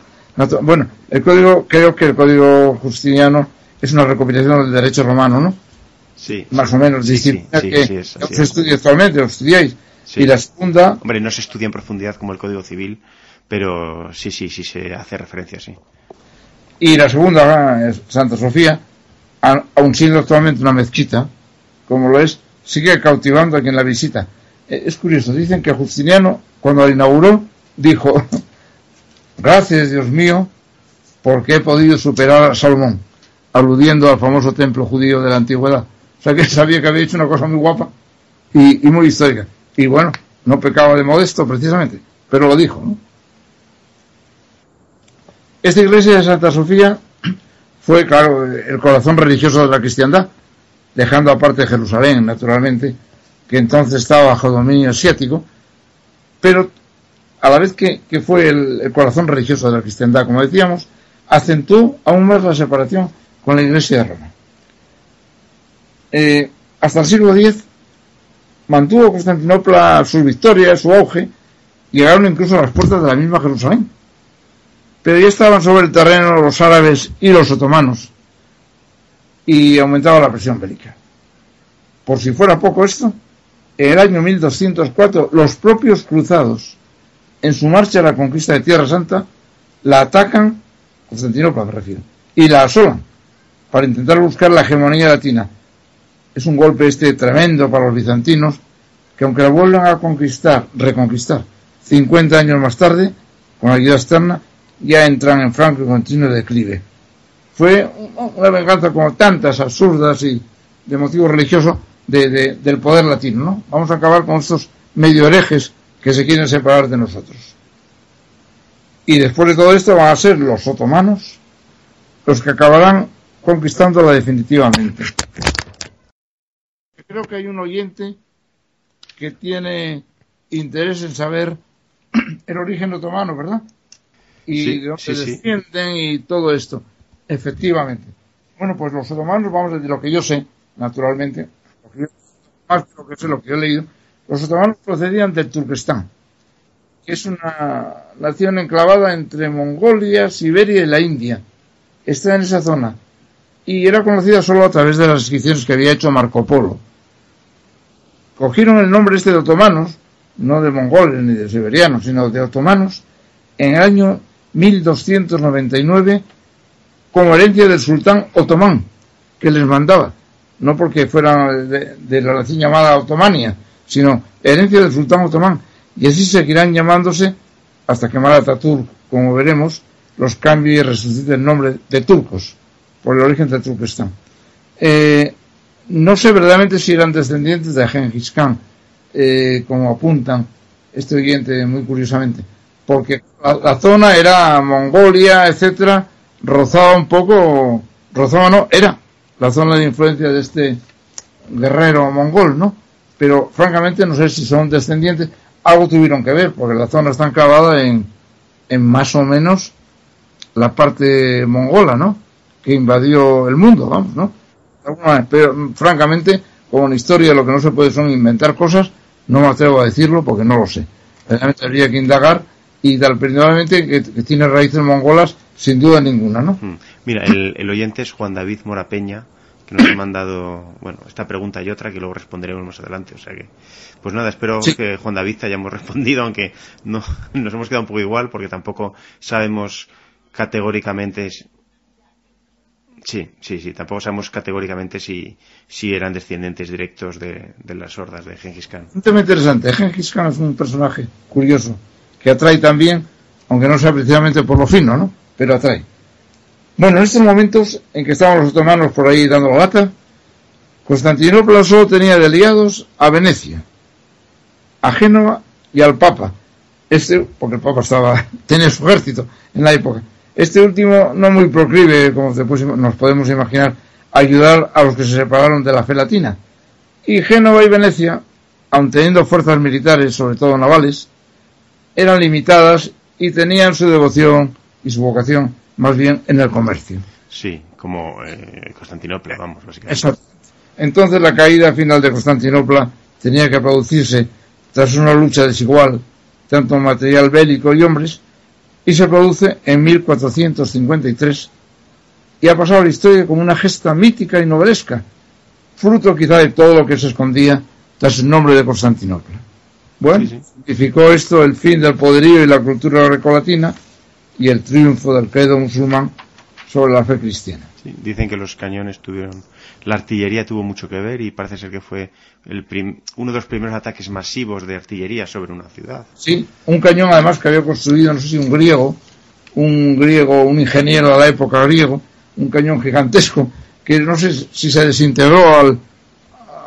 Bueno, el código, creo que el código justiniano es una recopilación del derecho romano, ¿no? Sí. Más o menos, sí, sí, que se estudia actualmente, lo estudiáis. Y la segunda... Hombre, no se estudia en profundidad como el código civil, pero sí, sí, sí se hace referencia, sí. Y la segunda, Santa Sofía, aun siendo actualmente una mezquita, como lo es, sigue cautivando a quien la visita. Eh, es curioso, dicen que Justiniano, cuando la inauguró, dijo, gracias Dios mío, porque he podido superar a Salomón, aludiendo al famoso templo judío de la antigüedad. O sea que sabía que había hecho una cosa muy guapa y, y muy histórica. Y bueno, no pecaba de modesto precisamente, pero lo dijo. ¿no? Esta iglesia de Santa Sofía fue, claro, el corazón religioso de la cristiandad, dejando aparte Jerusalén, naturalmente, que entonces estaba bajo dominio asiático, pero a la vez que, fue el, corazón religioso de la cristiandad, como decíamos, acentuó aún más la separación con la iglesia de Roma. Eh, hasta el siglo X mantuvo Constantinopla su victoria, su auge, llegaron incluso a las puertas de la misma Jerusalén pero ya estaban sobre el terreno los árabes y los otomanos y aumentaba la presión bélica. Por si fuera poco esto, en el año 1204 los propios cruzados, en su marcha a la conquista de Tierra Santa, la atacan, Constantinopla me refiero, y la asolan para intentar buscar la hegemonía latina. Es un golpe este tremendo para los bizantinos, que aunque la vuelvan a conquistar, reconquistar, 50 años más tarde, con ayuda externa, ya entran en franco y continuo declive. Fue una venganza como tantas absurdas y de motivo religioso de, del poder latino, ¿no? Vamos a acabar con estos medio herejes que se quieren separar de nosotros. Y después de todo esto van a ser los otomanos los que acabarán conquistándola definitivamente. Creo que hay un oyente que tiene interés en saber el origen otomano, ¿verdad? Y de dónde descienden y todo esto. Efectivamente. Bueno, pues los otomanos, vamos a decir lo que yo sé, naturalmente, más de lo que sé, lo que yo he leído, los otomanos procedían del Turquestán, que es una nación enclavada entre Mongolia, Siberia y la India. Está en esa zona. Y era conocida solo a través de las inscripciones que había hecho Marco Polo. Cogieron el nombre este de otomanos, no de mongoles ni de siberianos, sino de otomanos, en el año 1299 como herencia del sultán otomán que les mandaba, no porque fueran de, la nación llamada Otomania, sino herencia del sultán otomán. Y así seguirán llamándose hasta que Ataturk, como veremos, los cambie y resucite el nombre de turcos, por el origen de Turquestán. Eh, no sé verdaderamente si eran descendientes de Genghis Khan, eh, como apuntan este oyente muy curiosamente porque la, zona era Mongolia, etcétera, rozaba un poco, rozaba no, era la zona de influencia de este guerrero mongol, ¿no? Pero francamente no sé si son descendientes, algo tuvieron que ver, porque la zona está enclavada en, en más o menos la parte mongola, ¿no? Que invadió el mundo, vamos, ¿no? Pero francamente, como en historia lo que no se puede son inventar cosas, no me atrevo a decirlo porque no lo sé. Realmente habría que indagar y tal, principalmente que, tiene raíces mongolas sin duda ninguna, ¿no? Hmm. Mira, el, oyente es Juan David Morapeña, que nos ha mandado, bueno, esta pregunta y otra que luego responderemos más adelante, o sea que, pues nada, espero que Juan David te hayamos respondido, aunque no, nos hemos quedado un poco igual porque tampoco sabemos categóricamente Sí, sí, sí. Tampoco sabemos categóricamente si, si eran descendientes directos de, de las hordas de Genghis Khan. Un tema interesante. Genghis Khan es un personaje curioso que atrae también, aunque no sea precisamente por lo fino, ¿no? Pero atrae. Bueno, en estos momentos en que estaban los otomanos por ahí dando la lata, Constantinopla solo tenía de aliados a Venecia, a Génova y al Papa. Este, porque el Papa estaba, tenía su ejército en la época. Este último no muy proclive, como nos podemos imaginar, ayudar a los que se separaron de la fe latina. Y Génova y Venecia, aun teniendo fuerzas militares, sobre todo navales, eran limitadas y tenían su devoción y su vocación más bien en el comercio. Sí, como eh, Constantinopla, vamos, básicamente. Exacto. Entonces la caída final de Constantinopla tenía que producirse tras una lucha desigual, tanto material bélico y hombres, y se produce en 1453 y ha pasado a la historia como una gesta mítica y novelesca, fruto quizá de todo lo que se escondía tras el nombre de Constantinopla. Bueno, significó esto el fin del poderío y la cultura grecolatina y el triunfo del credo musulmán sobre la fe cristiana. dicen que los cañones tuvieron, la artillería tuvo mucho que ver y parece ser que fue el uno de los primeros ataques masivos de artillería sobre una ciudad. Sí, un cañón además que había construido, no sé si un griego, un griego, un ingeniero de la época griego, un cañón gigantesco que no sé si se desintegró al,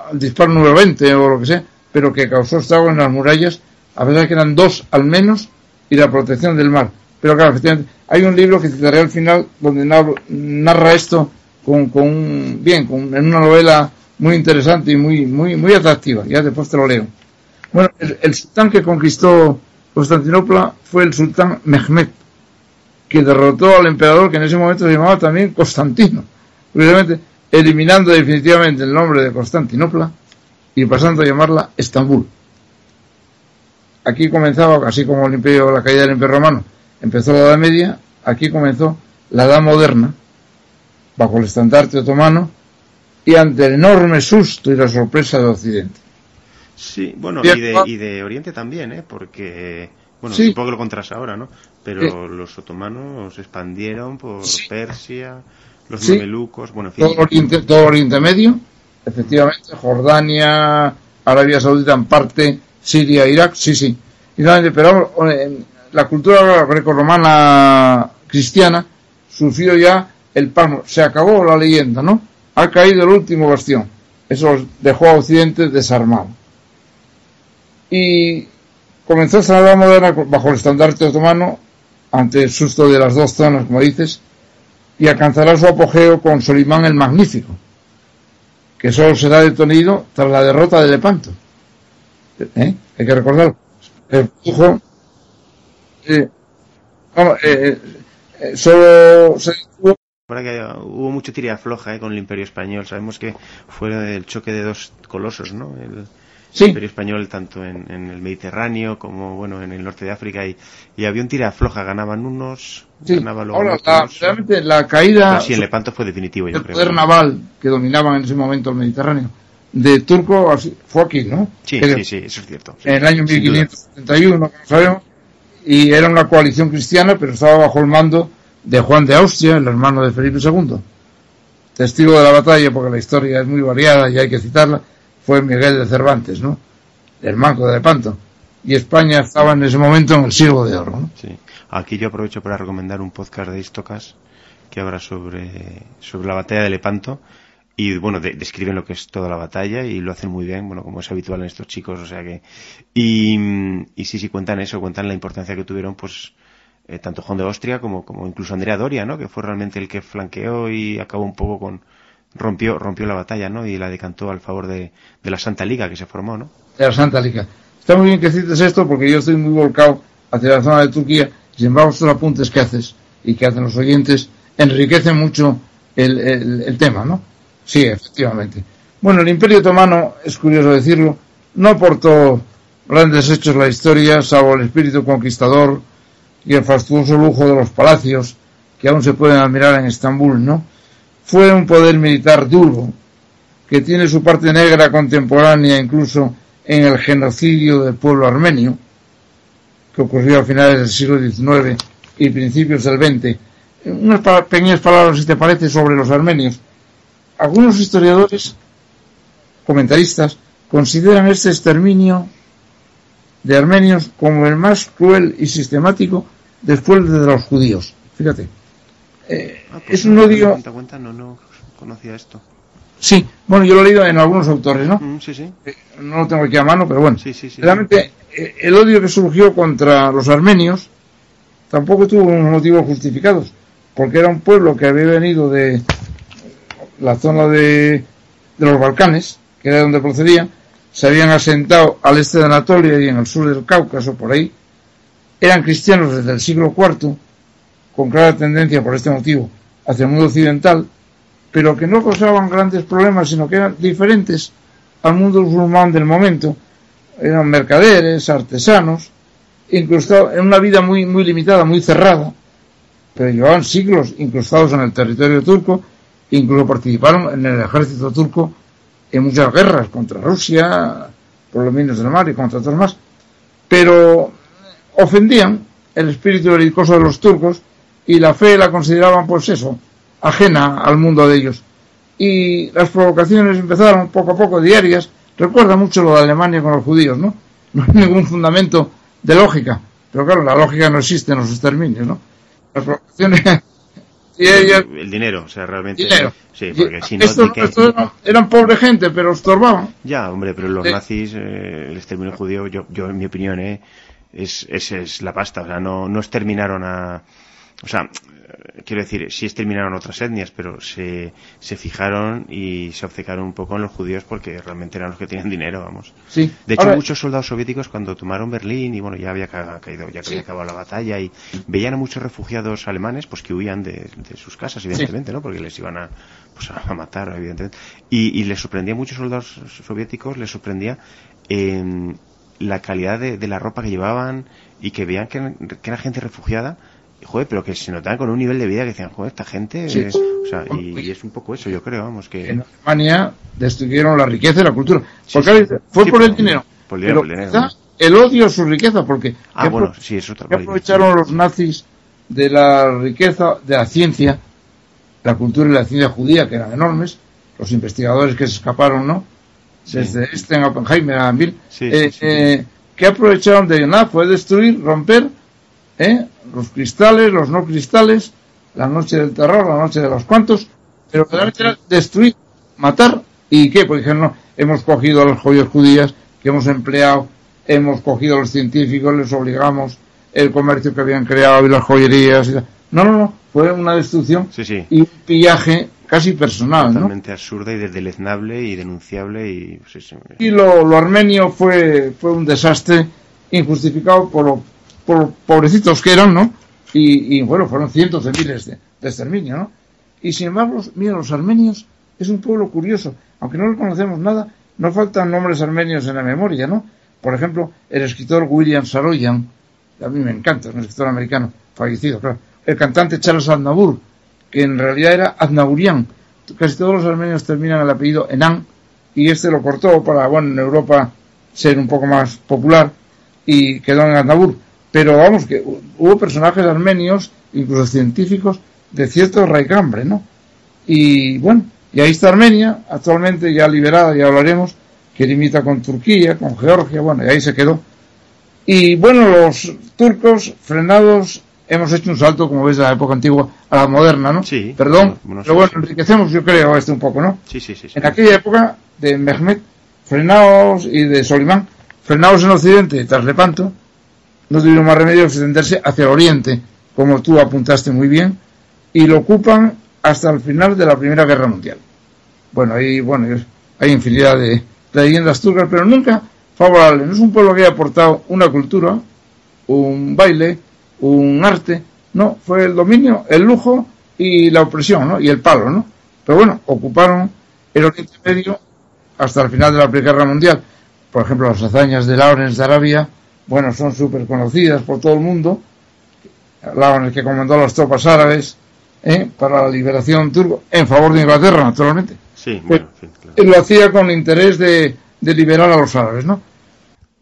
al disparo número 20 o lo que sea, pero que causó estrago en las murallas, a pesar de que eran dos al menos, y la protección del mar. Pero claro, efectivamente, hay un libro que citaré al final donde narra esto con, bien, en una novela muy interesante y muy, muy, muy atractiva. Ya después te lo leo. Bueno, el, sultán que conquistó Constantinopla fue el sultán Mehmed, que derrotó al emperador que en ese momento se llamaba también Constantino. Curiosamente, eliminando definitivamente el nombre de Constantinopla y pasando a llamarla Estambul. Aquí comenzaba, así como el imperio, la caída del imperio romano, empezó la Edad Media, aquí comenzó la Edad Moderna, bajo el estandarte otomano y ante el enorme susto y la sorpresa de Occidente. Sí, bueno, y de, Oriente también, ¿eh? porque, bueno, poco lo contras ahora, ¿no? Pero los otomanos se expandieron por Persia, los mamelucos, bueno, en fin. Todo Oriente, todo Oriente Medio, efectivamente, Jordania, Arabia Saudita en parte, Siria, Irak, sí, sí. Pero la cultura grecorromana cristiana sufrió ya el palmo. Se acabó la leyenda, ¿no? Ha caído el último bastión. Eso dejó a Occidente desarmado. Y comenzó esta edad moderna bajo el estandarte otomano, ante el susto de las dos zonas, como dices, y alcanzará su apogeo con Solimán el Magnífico, que solo será detenido tras la derrota de Lepanto. ¿Eh? Hay que recordar. El eh, eh, eh, solo se que hubo mucho tira floja eh, con el Imperio Español. Sabemos que fue el choque de dos colosos, ¿no? El, Imperio Español tanto en, el Mediterráneo como bueno en el norte de África y, había un tira floja. Ganaban unos, ganaban los Ahora, La, realmente la caída. sí, en Lepanto fue definitivo. el poder naval que dominaba en ese momento el Mediterráneo de turco fue aquí, ¿no? Sí, sí, sí, eso es cierto. en el año 1571, como sabemos, y era una coalición cristiana, pero estaba bajo el mando de Juan de Austria, el hermano de Felipe II. Testigo de la batalla, porque la historia es muy variada y hay que citarla, fue Miguel de Cervantes, ¿no? El manco de Lepanto. Y España estaba en ese momento en el siglo de oro, ¿no? Sí. Aquí yo aprovecho para recomendar un podcast de Istocas que habla sobre, sobre la batalla de Lepanto y bueno, describen lo que es toda la batalla y lo hacen muy bien, bueno, como es habitual en estos chicos, o sea que y, y sí, sí cuentan eso, cuentan la importancia que tuvieron pues eh, tanto Juan de Austria como, como incluso Andrea Doria, ¿no? Que fue realmente el que flanqueó y acabó un poco con rompió rompió la batalla, ¿no? Y la decantó al favor de, de la Santa Liga que se formó, ¿no? La Santa Liga. Está muy bien que cites esto porque yo estoy muy volcado hacia la zona de Turquía sin embargo estos apuntes que haces y que hacen los oyentes enriquecen mucho el, el, tema, ¿no? Sí, efectivamente. Bueno, el Imperio Otomano, es curioso decirlo, no aportó grandes hechos la historia, salvo el espíritu conquistador y el fastuoso lujo de los palacios que aún se pueden admirar en Estambul, ¿no? Fue un poder militar duro, que tiene su parte negra contemporánea incluso en el genocidio del pueblo armenio, que ocurrió a finales del siglo XIX y principios del XX. Unas pequeñas palabras, si te parece, sobre los armenios algunos historiadores, comentaristas, consideran este exterminio de armenios como el más cruel y sistemático después de los judíos. Fíjate. Eh, ah, pues es un odio. no, no conocía esto. Sí, bueno, yo lo he leído en algunos autores, ¿no? Mm, sí, sí. Eh, no lo tengo aquí a mano, pero bueno. Sí, sí, realmente, eh, el odio que surgió contra los armenios tampoco tuvo unos motivos justificados, porque era un pueblo que había venido de, la zona de, de los Balcanes, que era donde procedían, se habían asentado al este de Anatolia y en el sur del Cáucaso, por ahí, eran cristianos desde el siglo IV, con clara tendencia por este motivo hacia el mundo occidental, pero que no causaban grandes problemas, sino que eran diferentes al mundo musulmán del momento. Eran mercaderes, artesanos, incrustados en una vida muy, muy limitada, muy cerrada, pero llevaban siglos incrustados en el territorio turco, incluso participaron en el ejército turco en muchas guerras contra Rusia, por los minos del mar y contra otros más, pero ofendían el espíritu belicoso de los turcos y la fe la consideraban, pues eso, ajena al mundo de ellos. Y las provocaciones empezaron poco a poco, diarias. Recuerda mucho lo de Alemania con los judíos, ¿no? No hay ningún fundamento de lógica. Pero claro, la lógica no existe en los exterminios, ¿no? Las provocaciones... el dinero, o sea, realmente. Dinero. Sí, porque si no. eran, pobre gente, pero estorbaban. Ya, hombre, pero los nazis, eh, el exterminio judío, yo, yo en mi opinión, eh, es, es, es la pasta. O sea, no, no exterminaron a. O sea, quiero decir, sí exterminaron otras etnias, pero se, se fijaron y se obcecaron un poco en los judíos porque realmente eran los que tenían dinero, vamos. Sí. De hecho, muchos soldados soviéticos cuando tomaron Berlín y bueno, ya había caído, ya había acabado la batalla y veían a muchos refugiados alemanes pues que huían de, sus casas, evidentemente, ¿no? Porque les iban a, pues, a matar, evidentemente. Y, y les sorprendía a muchos soldados soviéticos, les sorprendía eh, la calidad de, de, la ropa que llevaban y que veían que, que era gente refugiada joder, pero que se notaban con un nivel de vida que decían, joder, esta gente, o sea, y, es un poco eso, yo creo, vamos, que... En Alemania destruyeron la riqueza y la cultura, porque fue por el dinero, por el dinero, el odio a su riqueza, porque ah, bueno, sí, eso aprovecharon los nazis de la riqueza, de la ciencia, la cultura y la ciencia judía, que eran enormes, los investigadores que se escaparon, ¿no? Desde Einstein, Oppenheimer, a Bill, eh, eh, que aprovecharon de nada, fue destruir, romper ¿eh? los cristales, los no cristales, la noche del terror, la noche de los cuantos, pero realmente era destruir, matar, ¿y qué? Pues dijeron, no, hemos cogido a las joyas judías que hemos empleado, hemos cogido a los científicos, les obligamos el comercio que habían creado y las joyerías. Y no, no, no, fue una destrucción y un pillaje casi personal. Totalmente absurda y deleznable y denunciable. Y, y lo, lo armenio fue, fue un desastre injustificado por lo por pobrecitos que eran, ¿no? Y, bueno, fueron cientos de miles de, exterminio, ¿no? Y sin embargo, mira, los armenios es un pueblo curioso, aunque no les conocemos nada, no faltan nombres armenios en la memoria, ¿no? Por ejemplo, el escritor William Saroyan, a mí me encanta, es un escritor americano, fallecido, claro. El cantante Charles Aznavour, que en realidad era Aznavourian. Casi todos los armenios terminan el apellido Enan, y este lo cortó para, bueno, en Europa ser un poco más popular, y quedó en Aznavour pero vamos, que hubo personajes armenios, incluso científicos, de cierto raigambre, ¿no? Y bueno, y ahí está Armenia, actualmente ya liberada, ya hablaremos, que limita con Turquía, con Georgia, bueno, y ahí se quedó. Y bueno, los turcos frenados, hemos hecho un salto, como ves, de la época antigua a la moderna, ¿no? Sí. Perdón, pero bueno, enriquecemos, yo creo, este un poco, ¿no? Sí, sí, sí. En aquella época de Mehmet, frenados, y de Solimán, frenados en Occidente, tras Lepanto, no tuvieron más remedio que extenderse hacia el oriente, como tú apuntaste muy bien, y lo ocupan hasta el final de la Primera Guerra Mundial. Bueno, bueno, hay infinidad de, leyendas turcas, pero nunca favorable. No es un pueblo que haya aportado una cultura, un baile, un arte, no, fue el dominio, el lujo y la opresión, ¿no? Y el palo, ¿no? Pero bueno, ocuparon el Oriente Medio hasta el final de la Primera Guerra Mundial. Por ejemplo, las hazañas de Lawrence de Arabia, bueno, son súper conocidas por todo el mundo, el que comandó las tropas árabes ¿eh? para la liberación turco, en favor de Inglaterra, naturalmente. Sí, bueno, Él lo hacía con interés de, liberar a los árabes, ¿no?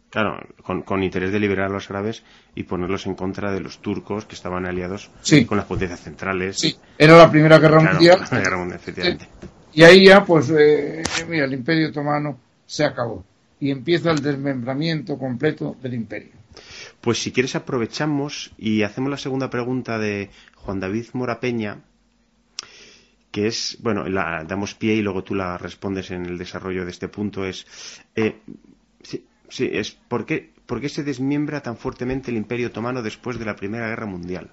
Claro, con, interés de liberar a los árabes y ponerlos en contra de los turcos que estaban aliados con las potencias centrales. Sí, era la Primera Guerra Mundial. La Guerra Mundial, efectivamente. Y ahí ya, pues, eh, mira, el Imperio Otomano se acabó y empieza el desmembramiento completo del imperio. Pues si quieres aprovechamos y hacemos la segunda pregunta de Juan David Morapeña, que es, bueno, la damos pie y luego tú la respondes en el desarrollo de este punto, es, eh, sí, es ¿por qué, ¿por qué se desmiembra tan fuertemente el imperio otomano después de la Primera Guerra Mundial?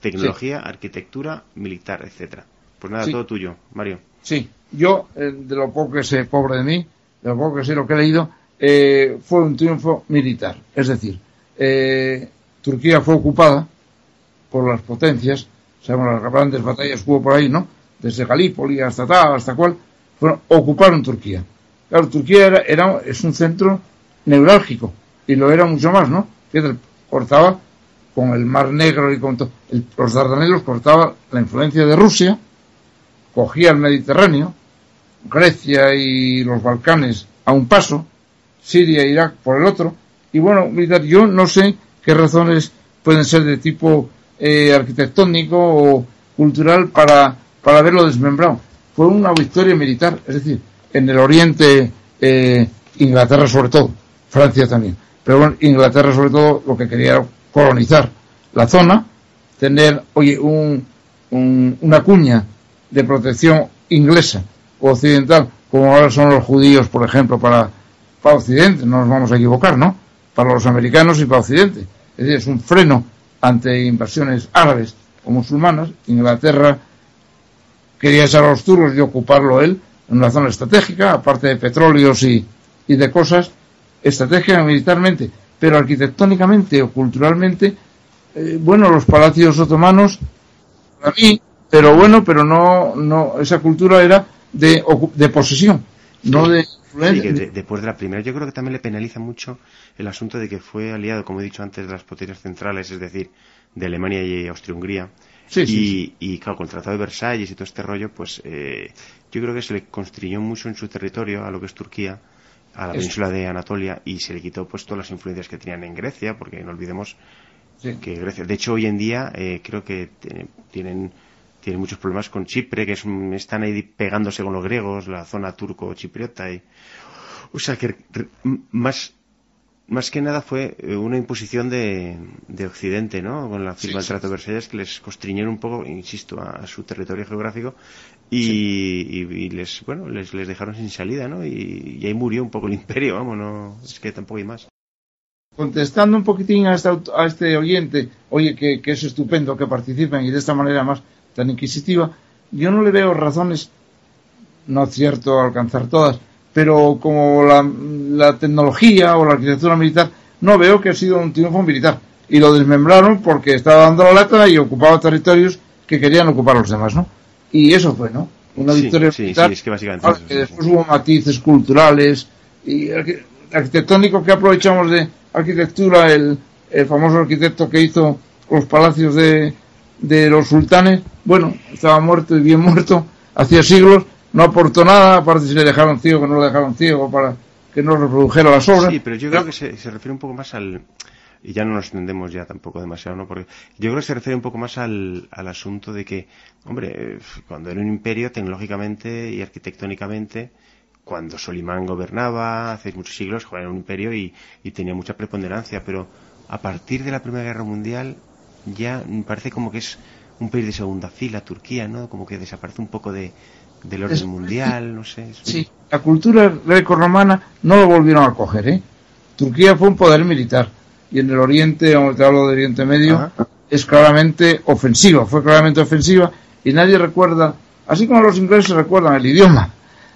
Tecnología, arquitectura, militar, etcétera. Pues nada, todo tuyo, Mario. Sí, yo, eh, de lo poco que sé, pobre de mí, de lo poco que sé lo que he leído, eh, fue un triunfo militar. Es decir, eh, Turquía fue ocupada por las potencias, sabemos las grandes batallas que hubo por ahí, ¿no? Desde Galípoli hasta tal, hasta cual, fueron, ocuparon Turquía. Claro, Turquía era, era, es un centro neurálgico, y lo era mucho más, ¿no? Que cortaba con el Mar Negro y con todo, los Dardanelos cortaba la influencia de Rusia, cogía el Mediterráneo, Grecia y los Balcanes a un paso, Siria e Irak por el otro, y bueno, yo no sé qué razones pueden ser de tipo eh, arquitectónico o cultural para, para verlo desmembrado. Fue una victoria militar, es decir, en el Oriente, eh, Inglaterra sobre todo, Francia también. Pero bueno, Inglaterra sobre todo lo que quería era colonizar la zona, tener, oye, un, una cuña de protección inglesa o occidental, como ahora son los judíos, por ejemplo, para, para Occidente, no nos vamos a equivocar, ¿no? Para los americanos y para Occidente. Es decir, es un freno ante invasiones árabes o musulmanas. Inglaterra quería echar a los turcos y ocuparlo él en una zona estratégica, aparte de petróleos y, de cosas, estratégica militarmente, pero arquitectónicamente o culturalmente, eh, bueno, los palacios otomanos, a mí, pero bueno, pero no, no, esa cultura era de, de posesión, no de Sí, que después de la primera, yo creo que también le penaliza mucho el asunto de que fue aliado, como he dicho antes, de las potencias centrales, es decir, de Alemania y Austria-Hungría. y, y, claro, con el Tratado de Versalles y todo este rollo, pues eh, yo creo que se le constriñó mucho en su territorio a lo que es Turquía, a la península de Anatolia, y se le quitó pues todas las influencias que tenían en Grecia, porque no olvidemos que Grecia, de hecho hoy en día eh, creo que tienen tiene muchos problemas con Chipre, que es, están ahí pegándose con los griegos, la zona turco-chipriota. Y, o sea que más, más que nada fue eh, una imposición de, de Occidente, ¿no? Con la firma del Trato de Versalles que les constriñeron un poco, insisto, a, su territorio geográfico y, y, les, bueno, les, les dejaron sin salida, ¿no? Y, ahí murió un poco el imperio, vamos, no, es que tampoco hay más. Contestando un poquitín a este, a este oyente, oye, que, que es estupendo que participen y de esta manera más tan inquisitiva, yo no le veo razones, no es cierto alcanzar todas, pero como la, tecnología o la arquitectura militar, no veo que ha sido un triunfo militar. Y lo desmembraron porque estaba dando la lata y ocupaba territorios que querían ocupar los demás, ¿no? Y eso fue, ¿no? Una victoria militar. que básicamente después hubo matices culturales y arquitectónicos que aprovechamos de arquitectura, el, el famoso arquitecto que hizo los palacios de, de los sultanes, bueno, estaba muerto y bien muerto, hacía siglos, no aportó nada, aparte si le dejaron ciego, que no lo dejaron ciego para que no reprodujera las obras. Sí, pero yo creo que se, refiere un poco más al, y ya no nos extendemos ya tampoco demasiado, ¿no? Porque yo creo que se refiere un poco más al, al asunto de que, hombre, cuando era un imperio tecnológicamente y arquitectónicamente, cuando Solimán gobernaba hace muchos siglos, era un imperio y, y tenía mucha preponderancia, pero a partir de la Primera Guerra Mundial ya parece como que es un país de segunda fila, Turquía, ¿no? Como que desaparece un poco de, del orden mundial, no sé. Sí, la cultura greco-romana no lo volvieron a coger, ¿eh? Turquía fue un poder militar y en el Oriente, como te hablo de Oriente Medio, es claramente ofensiva, fue claramente ofensiva y nadie recuerda, así como los ingleses recuerdan el idioma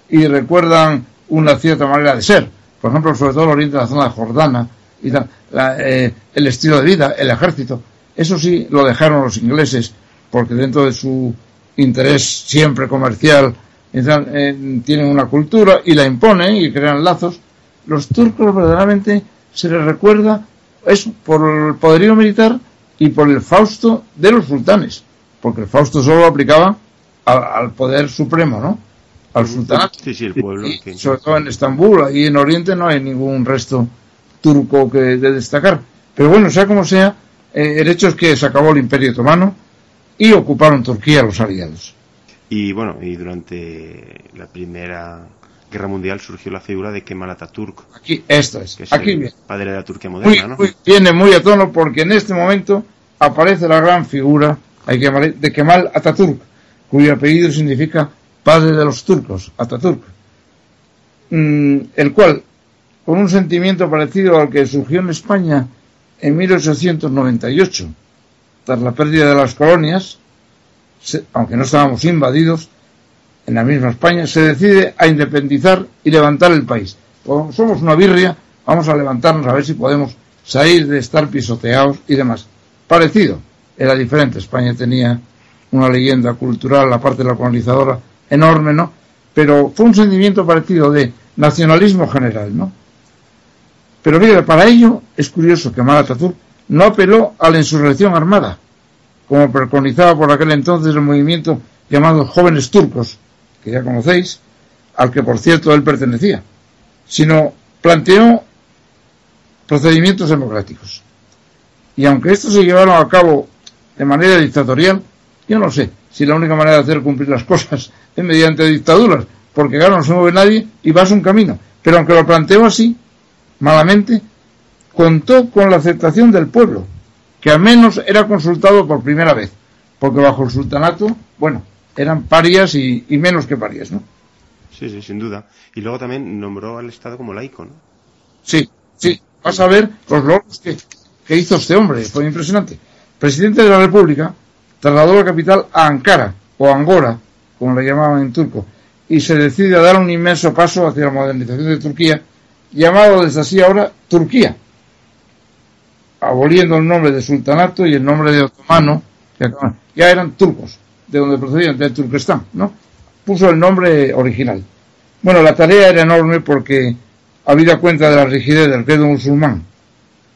y recuerdan una cierta manera de ser, por ejemplo, sobre todo el Oriente, la zona de Jordana y eh, el estilo de vida, el ejército, eso sí lo dejaron los ingleses, porque dentro de su interés siempre comercial tienen una cultura y la imponen y crean lazos. Los turcos verdaderamente se les recuerda eso por el poderío militar y por el Fausto de los sultanes, porque el Fausto solo aplicaba al, poder supremo, ¿no? Al sultán. Sí, sí, el pueblo. sobre todo en Estambul, y en Oriente no hay ningún resto turco que de destacar. Pero bueno, sea como sea, eh, el hecho es que se acabó el Imperio Otomano y ocuparon Turquía los aliados. Y bueno, y durante la Primera Guerra Mundial surgió la figura de Kemal Atatürk. Aquí, esto es. Aquí el padre de la Turquía moderna, ¿no? viene muy a tono porque en este momento aparece la gran figura de Kemal Atatürk, cuyo apellido significa padre de los turcos, Atatürk. Mm, el cual, con un sentimiento parecido al que surgió en España en 1898, tras la pérdida de las colonias, aunque no estábamos invadidos, en la misma España, se decide a independizar y levantar el país. Como somos una birria, vamos a levantarnos a ver si podemos salir de estar pisoteados y demás. Parecido, era diferente. España tenía una leyenda cultural, la parte de la colonizadora, enorme, ¿no? Pero fue un sentimiento parecido de nacionalismo general, ¿no? Pero mire, para ello es curioso que Amal no apeló a la insurrección armada, como preconizaba por aquel entonces el movimiento llamado Jóvenes Turcos, que ya conocéis, al que por cierto él pertenecía, sino planteó procedimientos democráticos. Y aunque estos se llevaron a cabo de manera dictatorial, yo no sé si la única manera de hacer cumplir las cosas es mediante dictaduras, porque claro, no se mueve nadie y vas un camino. Pero aunque lo planteó así, malamente, contó con la aceptación del pueblo, que al menos era consultado por primera vez, porque bajo el sultanato, bueno, eran parias y, menos que parias, ¿no? Sí, sí, sin duda. Y luego también nombró al Estado como laico, ¿no? Sí, sí. Vas a ver los logros que, que hizo este hombre, fue impresionante. Presidente de la República, trasladó la capital a Ankara, o Angora, como le llamaban en turco, y se decide a dar un inmenso paso hacia la modernización de Turquía, llamado desde así ahora Turquía, aboliendo el nombre de sultanato y el nombre de otomano, ya eran turcos, de donde procedían, de Turquestán, ¿no? Puso el nombre original. Bueno, la tarea era enorme porque, habida cuenta de la rigidez del credo musulmán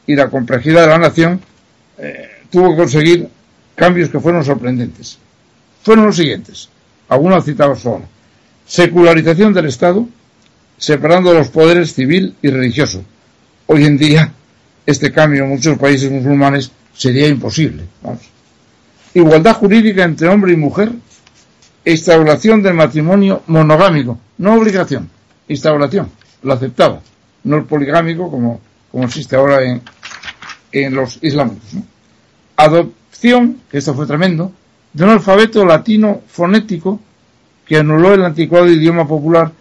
y la complejidad de la nación, eh, tuvo que conseguir cambios que fueron sorprendentes. Fueron los siguientes, algunos citados ahora. Secularización del Estado, separando los poderes civil y religioso. Hoy en día, este cambio en muchos países musulmanes sería imposible. Igualdad jurídica entre hombre y mujer, instauración del matrimonio monogámico, no obligación, instauración, lo aceptaba, no el poligámico como, como existe ahora en, en los islámicos. Adopción, que esto fue tremendo, de un alfabeto latino fonético que anuló el anticuado idioma popular,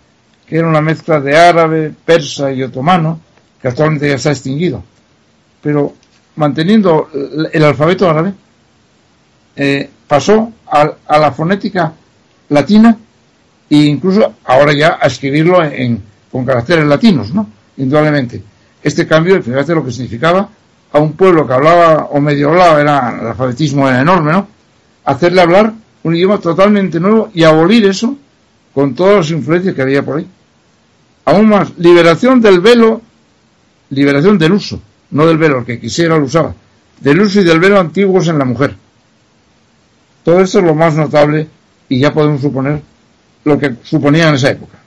que era una mezcla de árabe, persa y otomano, que actualmente ya está extinguido. Pero manteniendo el alfabeto árabe, eh, pasó a, la fonética latina e incluso ahora ya a escribirlo en, con caracteres latinos, ¿no? Indudablemente. Este cambio, fíjate lo que significaba a un pueblo que hablaba o medio hablaba, era, el alfabetismo era enorme, ¿no? Hacerle hablar un idioma totalmente nuevo y abolir eso con todas las influencias que había por ahí. Aún más, liberación del velo, liberación del uso, no del velo, el que quisiera lo usaba, del uso y del velo antiguos en la mujer. Todo esto es lo más notable y ya podemos suponer lo que suponía en esa época.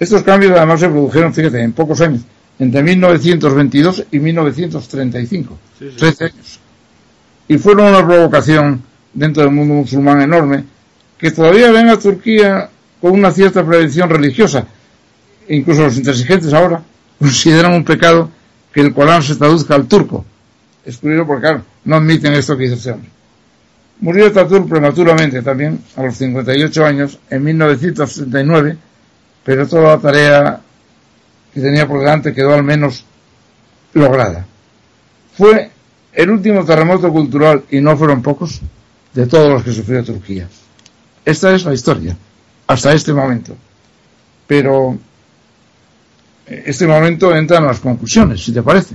Estos cambios además se produjeron, fíjate, en pocos años, entre 1922 y 1935, 13 años. Y fueron una provocación dentro del mundo musulmán enorme, que todavía ven a Turquía con una cierta prevención religiosa. Incluso los intransigentes ahora consideran un pecado que el Corán se traduzca al turco. Es curioso porque, no admiten esto que dice este. Murió Ataturk prematuramente también, a los 58 años, en 1939, pero toda la tarea que tenía por delante quedó al menos lograda. Fue el último terremoto cultural, y no fueron pocos, de todos los que sufrió Turquía. Esta es la historia, hasta este momento. Pero este momento entran las conclusiones, si te parece.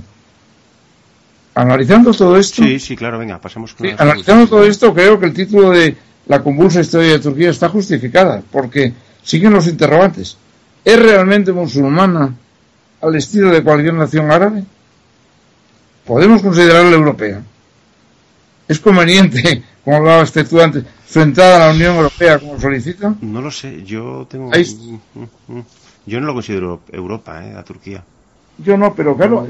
Analizando todo esto. Sí, sí, claro, venga, pasemos con Analizando todo esto, creo que el título de La convulsa historia de Turquía está justificada, porque siguen los interrogantes. ¿Es realmente musulmana al estilo de cualquier nación árabe? Podemos considerarla europea. ¿Es conveniente, como hablaba este tú antes, enfrentada a la Unión Europea como solicita? No lo sé, yo tengo... Yo no lo considero Europa, ¿eh? a Turquía. Yo no, pero claro...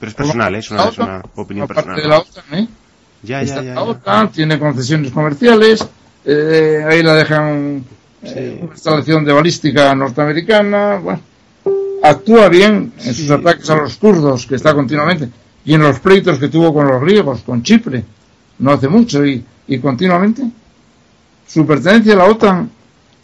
Pero es personal, ¿eh? es, una, opinión personal. de la OTAN, ¿eh? Ya, ya, ya, La OTAN tiene concesiones comerciales, eh, ahí la dejan eh, una instalación de balística norteamericana, bueno, actúa bien en sus ataques a los kurdos, que está continuamente, y en los pleitos que tuvo con los griegos, con Chipre, no hace mucho, y, y continuamente. Su pertenencia a la OTAN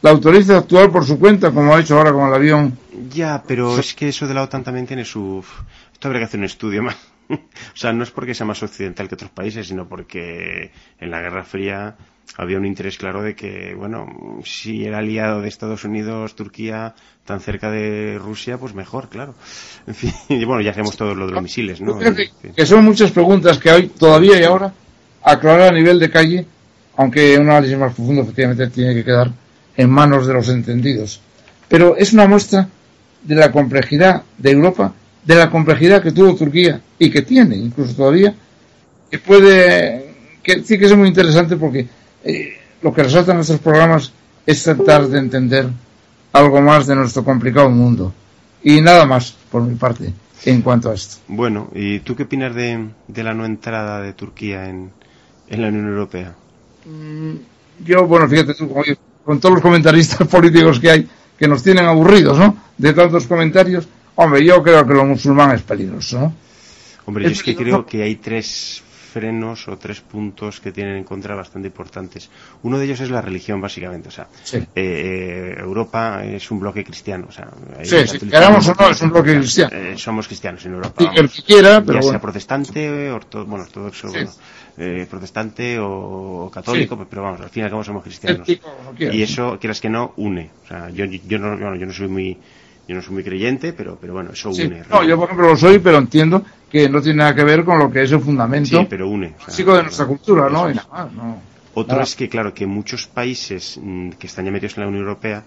la autoriza a actuar por su cuenta, como ha hecho ahora con el avión. Ya, pero es que eso de la OTAN también tiene su... Esto habría que hacer un estudio más. o sea, no es porque sea más occidental que otros países, sino porque en la Guerra Fría había un interés claro de que, bueno, si era aliado de Estados Unidos, Turquía, tan cerca de Rusia, pues mejor, claro. En fin, y bueno, ya hacemos todo lo de los misiles, ¿no? Que son muchas preguntas que hay todavía y ahora aclarar a nivel de calle aunque un análisis más profundo efectivamente tiene que quedar en manos de los entendidos. Pero es una muestra de la complejidad de Europa, de la complejidad que tuvo Turquía y que tiene incluso todavía, que puede, que sí que es muy interesante porque eh, lo que resalta en nuestros programas es tratar de entender algo más de nuestro complicado mundo. Y nada más, por mi parte, en cuanto a esto. Bueno, ¿y tú qué opinas de, la no entrada de Turquía en, la Unión Europea? Mm, yo, bueno, fíjate tú, con todos los comentaristas políticos que hay, que nos tienen aburridos, ¿no? De tantos comentarios, hombre, yo creo que lo musulmán es peligroso, ¿no? Hombre, yo es que creo que hay tres frenos o tres puntos que tienen en contra bastante importantes. Uno de ellos es la religión, básicamente. O sea, eh, eh, Europa es un bloque cristiano. O sea, sí, si queramos o no, es un bloque cristiano. Eh, somos cristianos en Europa. el que quiera, pero ya sea protestante, bueno, ortodoxo, protestante o, católico, pero vamos, al fin y al cabo somos cristianos. y eso, quieras que no, une. O sea, yo, yo, no, yo no soy muy yo no soy muy creyente, pero, pero bueno, eso une. No, yo por ejemplo lo soy, pero entiendo que no tiene nada que ver con lo que es el fundamento sí, pero une, básico de nuestra cultura, ¿no? no. Otro es que, claro, que muchos países mm, que están ya metidos en la Unión Europea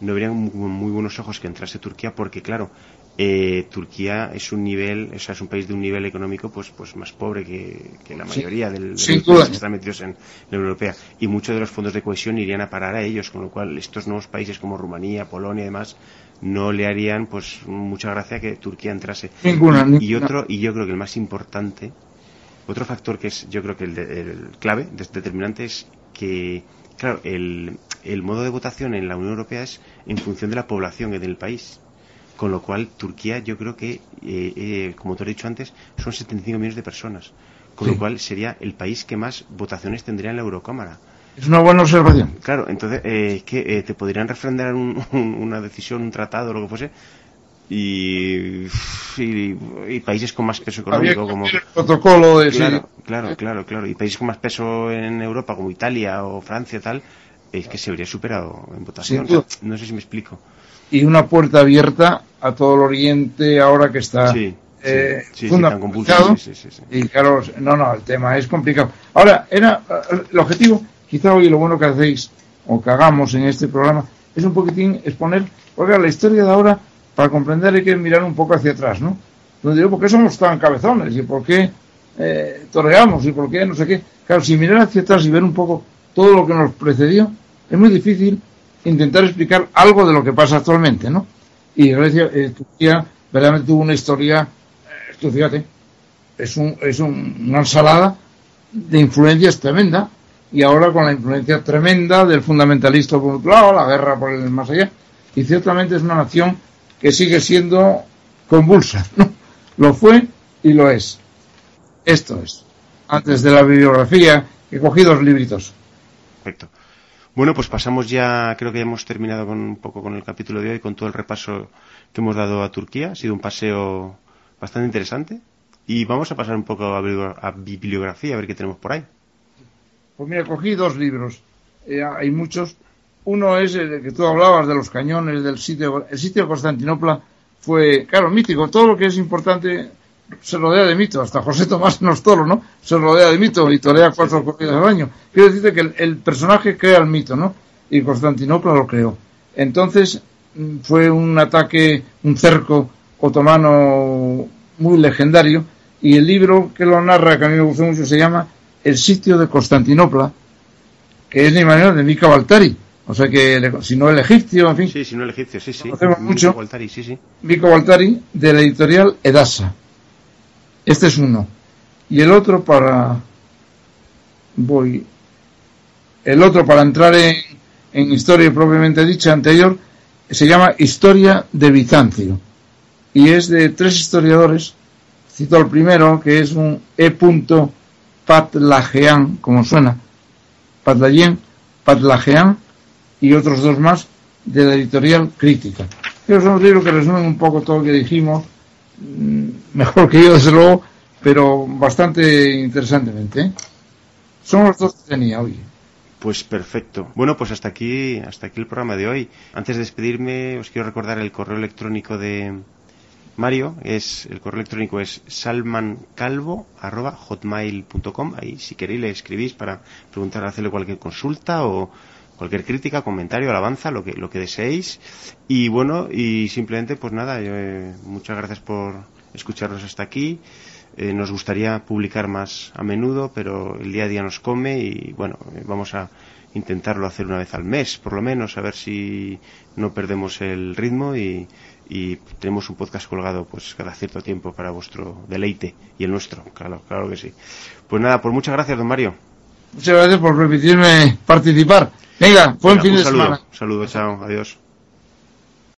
no verían muy, buenos ojos que entrase Turquía porque, claro, eh, Turquía es un nivel, o sea, es un país de un nivel económico pues pues más pobre que, la mayoría de los países que están metidos en la Unión Europea y muchos de los fondos de cohesión irían a parar a ellos, con lo cual estos nuevos países como Rumanía, Polonia y demás no le harían pues mucha gracia que Turquía entrase. y, otro y yo creo que el más importante, otro factor que es yo creo que el, clave, determinante es que claro, el, el modo de votación en la Unión Europea es en función de la población del país. Con lo cual, Turquía, yo creo que, eh, eh, como te he dicho antes, son 75 millones de personas. Con lo cual, sería el país que más votaciones tendría en la Eurocámara. Es una buena observación. Claro, entonces, eh, que eh, te podrían refrendar una decisión, un tratado, lo que fuese, y, y, países con más peso económico como el protocolo de claro, claro, claro, claro, y países con más peso en Europa como Italia o Francia tal, es que se habría superado en votación. no sé si me explico. Y una puerta abierta a todo el Oriente ahora que está sí, eh, sí, y claro, no, no, el tema es complicado. Ahora, era el objetivo quizá hoy lo bueno que hacéis o que hagamos en este programa es un poquitín exponer, porque la historia de ahora, para comprender hay que mirar un poco hacia atrás, ¿no? Donde digo, ¿por qué somos tan cabezones? ¿Y por qué eh, torreamos? ¿Y por qué no sé qué? Claro, si mirar hacia atrás y ver un poco todo lo que nos precedió, es muy difícil intentar explicar algo de lo que pasa actualmente, ¿no? Y Grecia, eh, Turquía, verdaderamente tuvo una historia, eh, tú fíjate, es, un, es una ensalada de influencias tremenda, y ahora con la influencia tremenda del fundamentalismo por otro lado, la guerra por el más allá, y ciertamente es una nación que sigue siendo convulsa, ¿no? Lo fue y lo es. Esto es. Antes de la bibliografía, he cogido los libritos. Perfecto. Bueno, pues pasamos ya, creo que ya hemos terminado con un poco con el capítulo de hoy, con todo el repaso que hemos dado a Turquía. Ha sido un paseo bastante interesante. Y vamos a pasar un poco a bibliografía, a ver qué tenemos por ahí. Pues mira, cogí dos libros. Eh, hay muchos. Uno es el que tú hablabas de los cañones del sitio. El sitio de Constantinopla fue, claro, mítico. Todo lo que es importante se rodea de mito. Hasta José Tomás Nostolo, ¿no? Se rodea de mito y torea cuatro corridas al año. Quiero decirte que el, personaje crea el mito, ¿no? Y Constantinopla lo creó. Entonces mm, fue un ataque, un cerco otomano muy legendario. Y el libro que lo narra, que a mí me gustó mucho, se llama el sitio de Constantinopla, que es ni manera de Mika Baltari. O sea que, si no el egipcio, en fin. Sí, si no el egipcio, sí, sí. mucho. Baltari, sí, sí. Baltari, de la editorial Edasa. Este es uno. Y el otro para. Voy. El otro para entrar en, en historia propiamente dicha anterior se llama Historia de Bizancio. Y es de tres historiadores. Cito al primero, que es un E. Patlajean, como suena, Patlayen, Patlajean y otros dos más de la editorial Crítica. Pero son libros que resumen un poco todo lo que dijimos, mm, mejor que yo desde luego, pero bastante interesantemente. ¿eh? Son los dos que tenía hoy. Pues perfecto. Bueno, pues hasta aquí, hasta aquí el programa de hoy. Antes de despedirme, os quiero recordar el correo electrónico de Mario, es el correo electrónico es salmancalvo@hotmail.com. Ahí si queréis le escribís para preguntar, hacerle cualquier consulta o cualquier crítica, comentario, alabanza, lo que lo que deseéis. Y bueno, y simplemente pues nada, eh, muchas gracias por escucharnos hasta aquí. Eh, nos gustaría publicar más a menudo, pero el día a día nos come y bueno, eh, vamos a intentarlo hacer una vez al mes, por lo menos, a ver si no perdemos el ritmo y, tenemos un podcast colgado pues cada cierto tiempo para vuestro deleite y el nuestro, claro, claro que sí. Pues nada, pues muchas gracias, don Mario. Muchas gracias por permitirme participar. Venga, buen fin de semana. Un saludo, chao, adiós.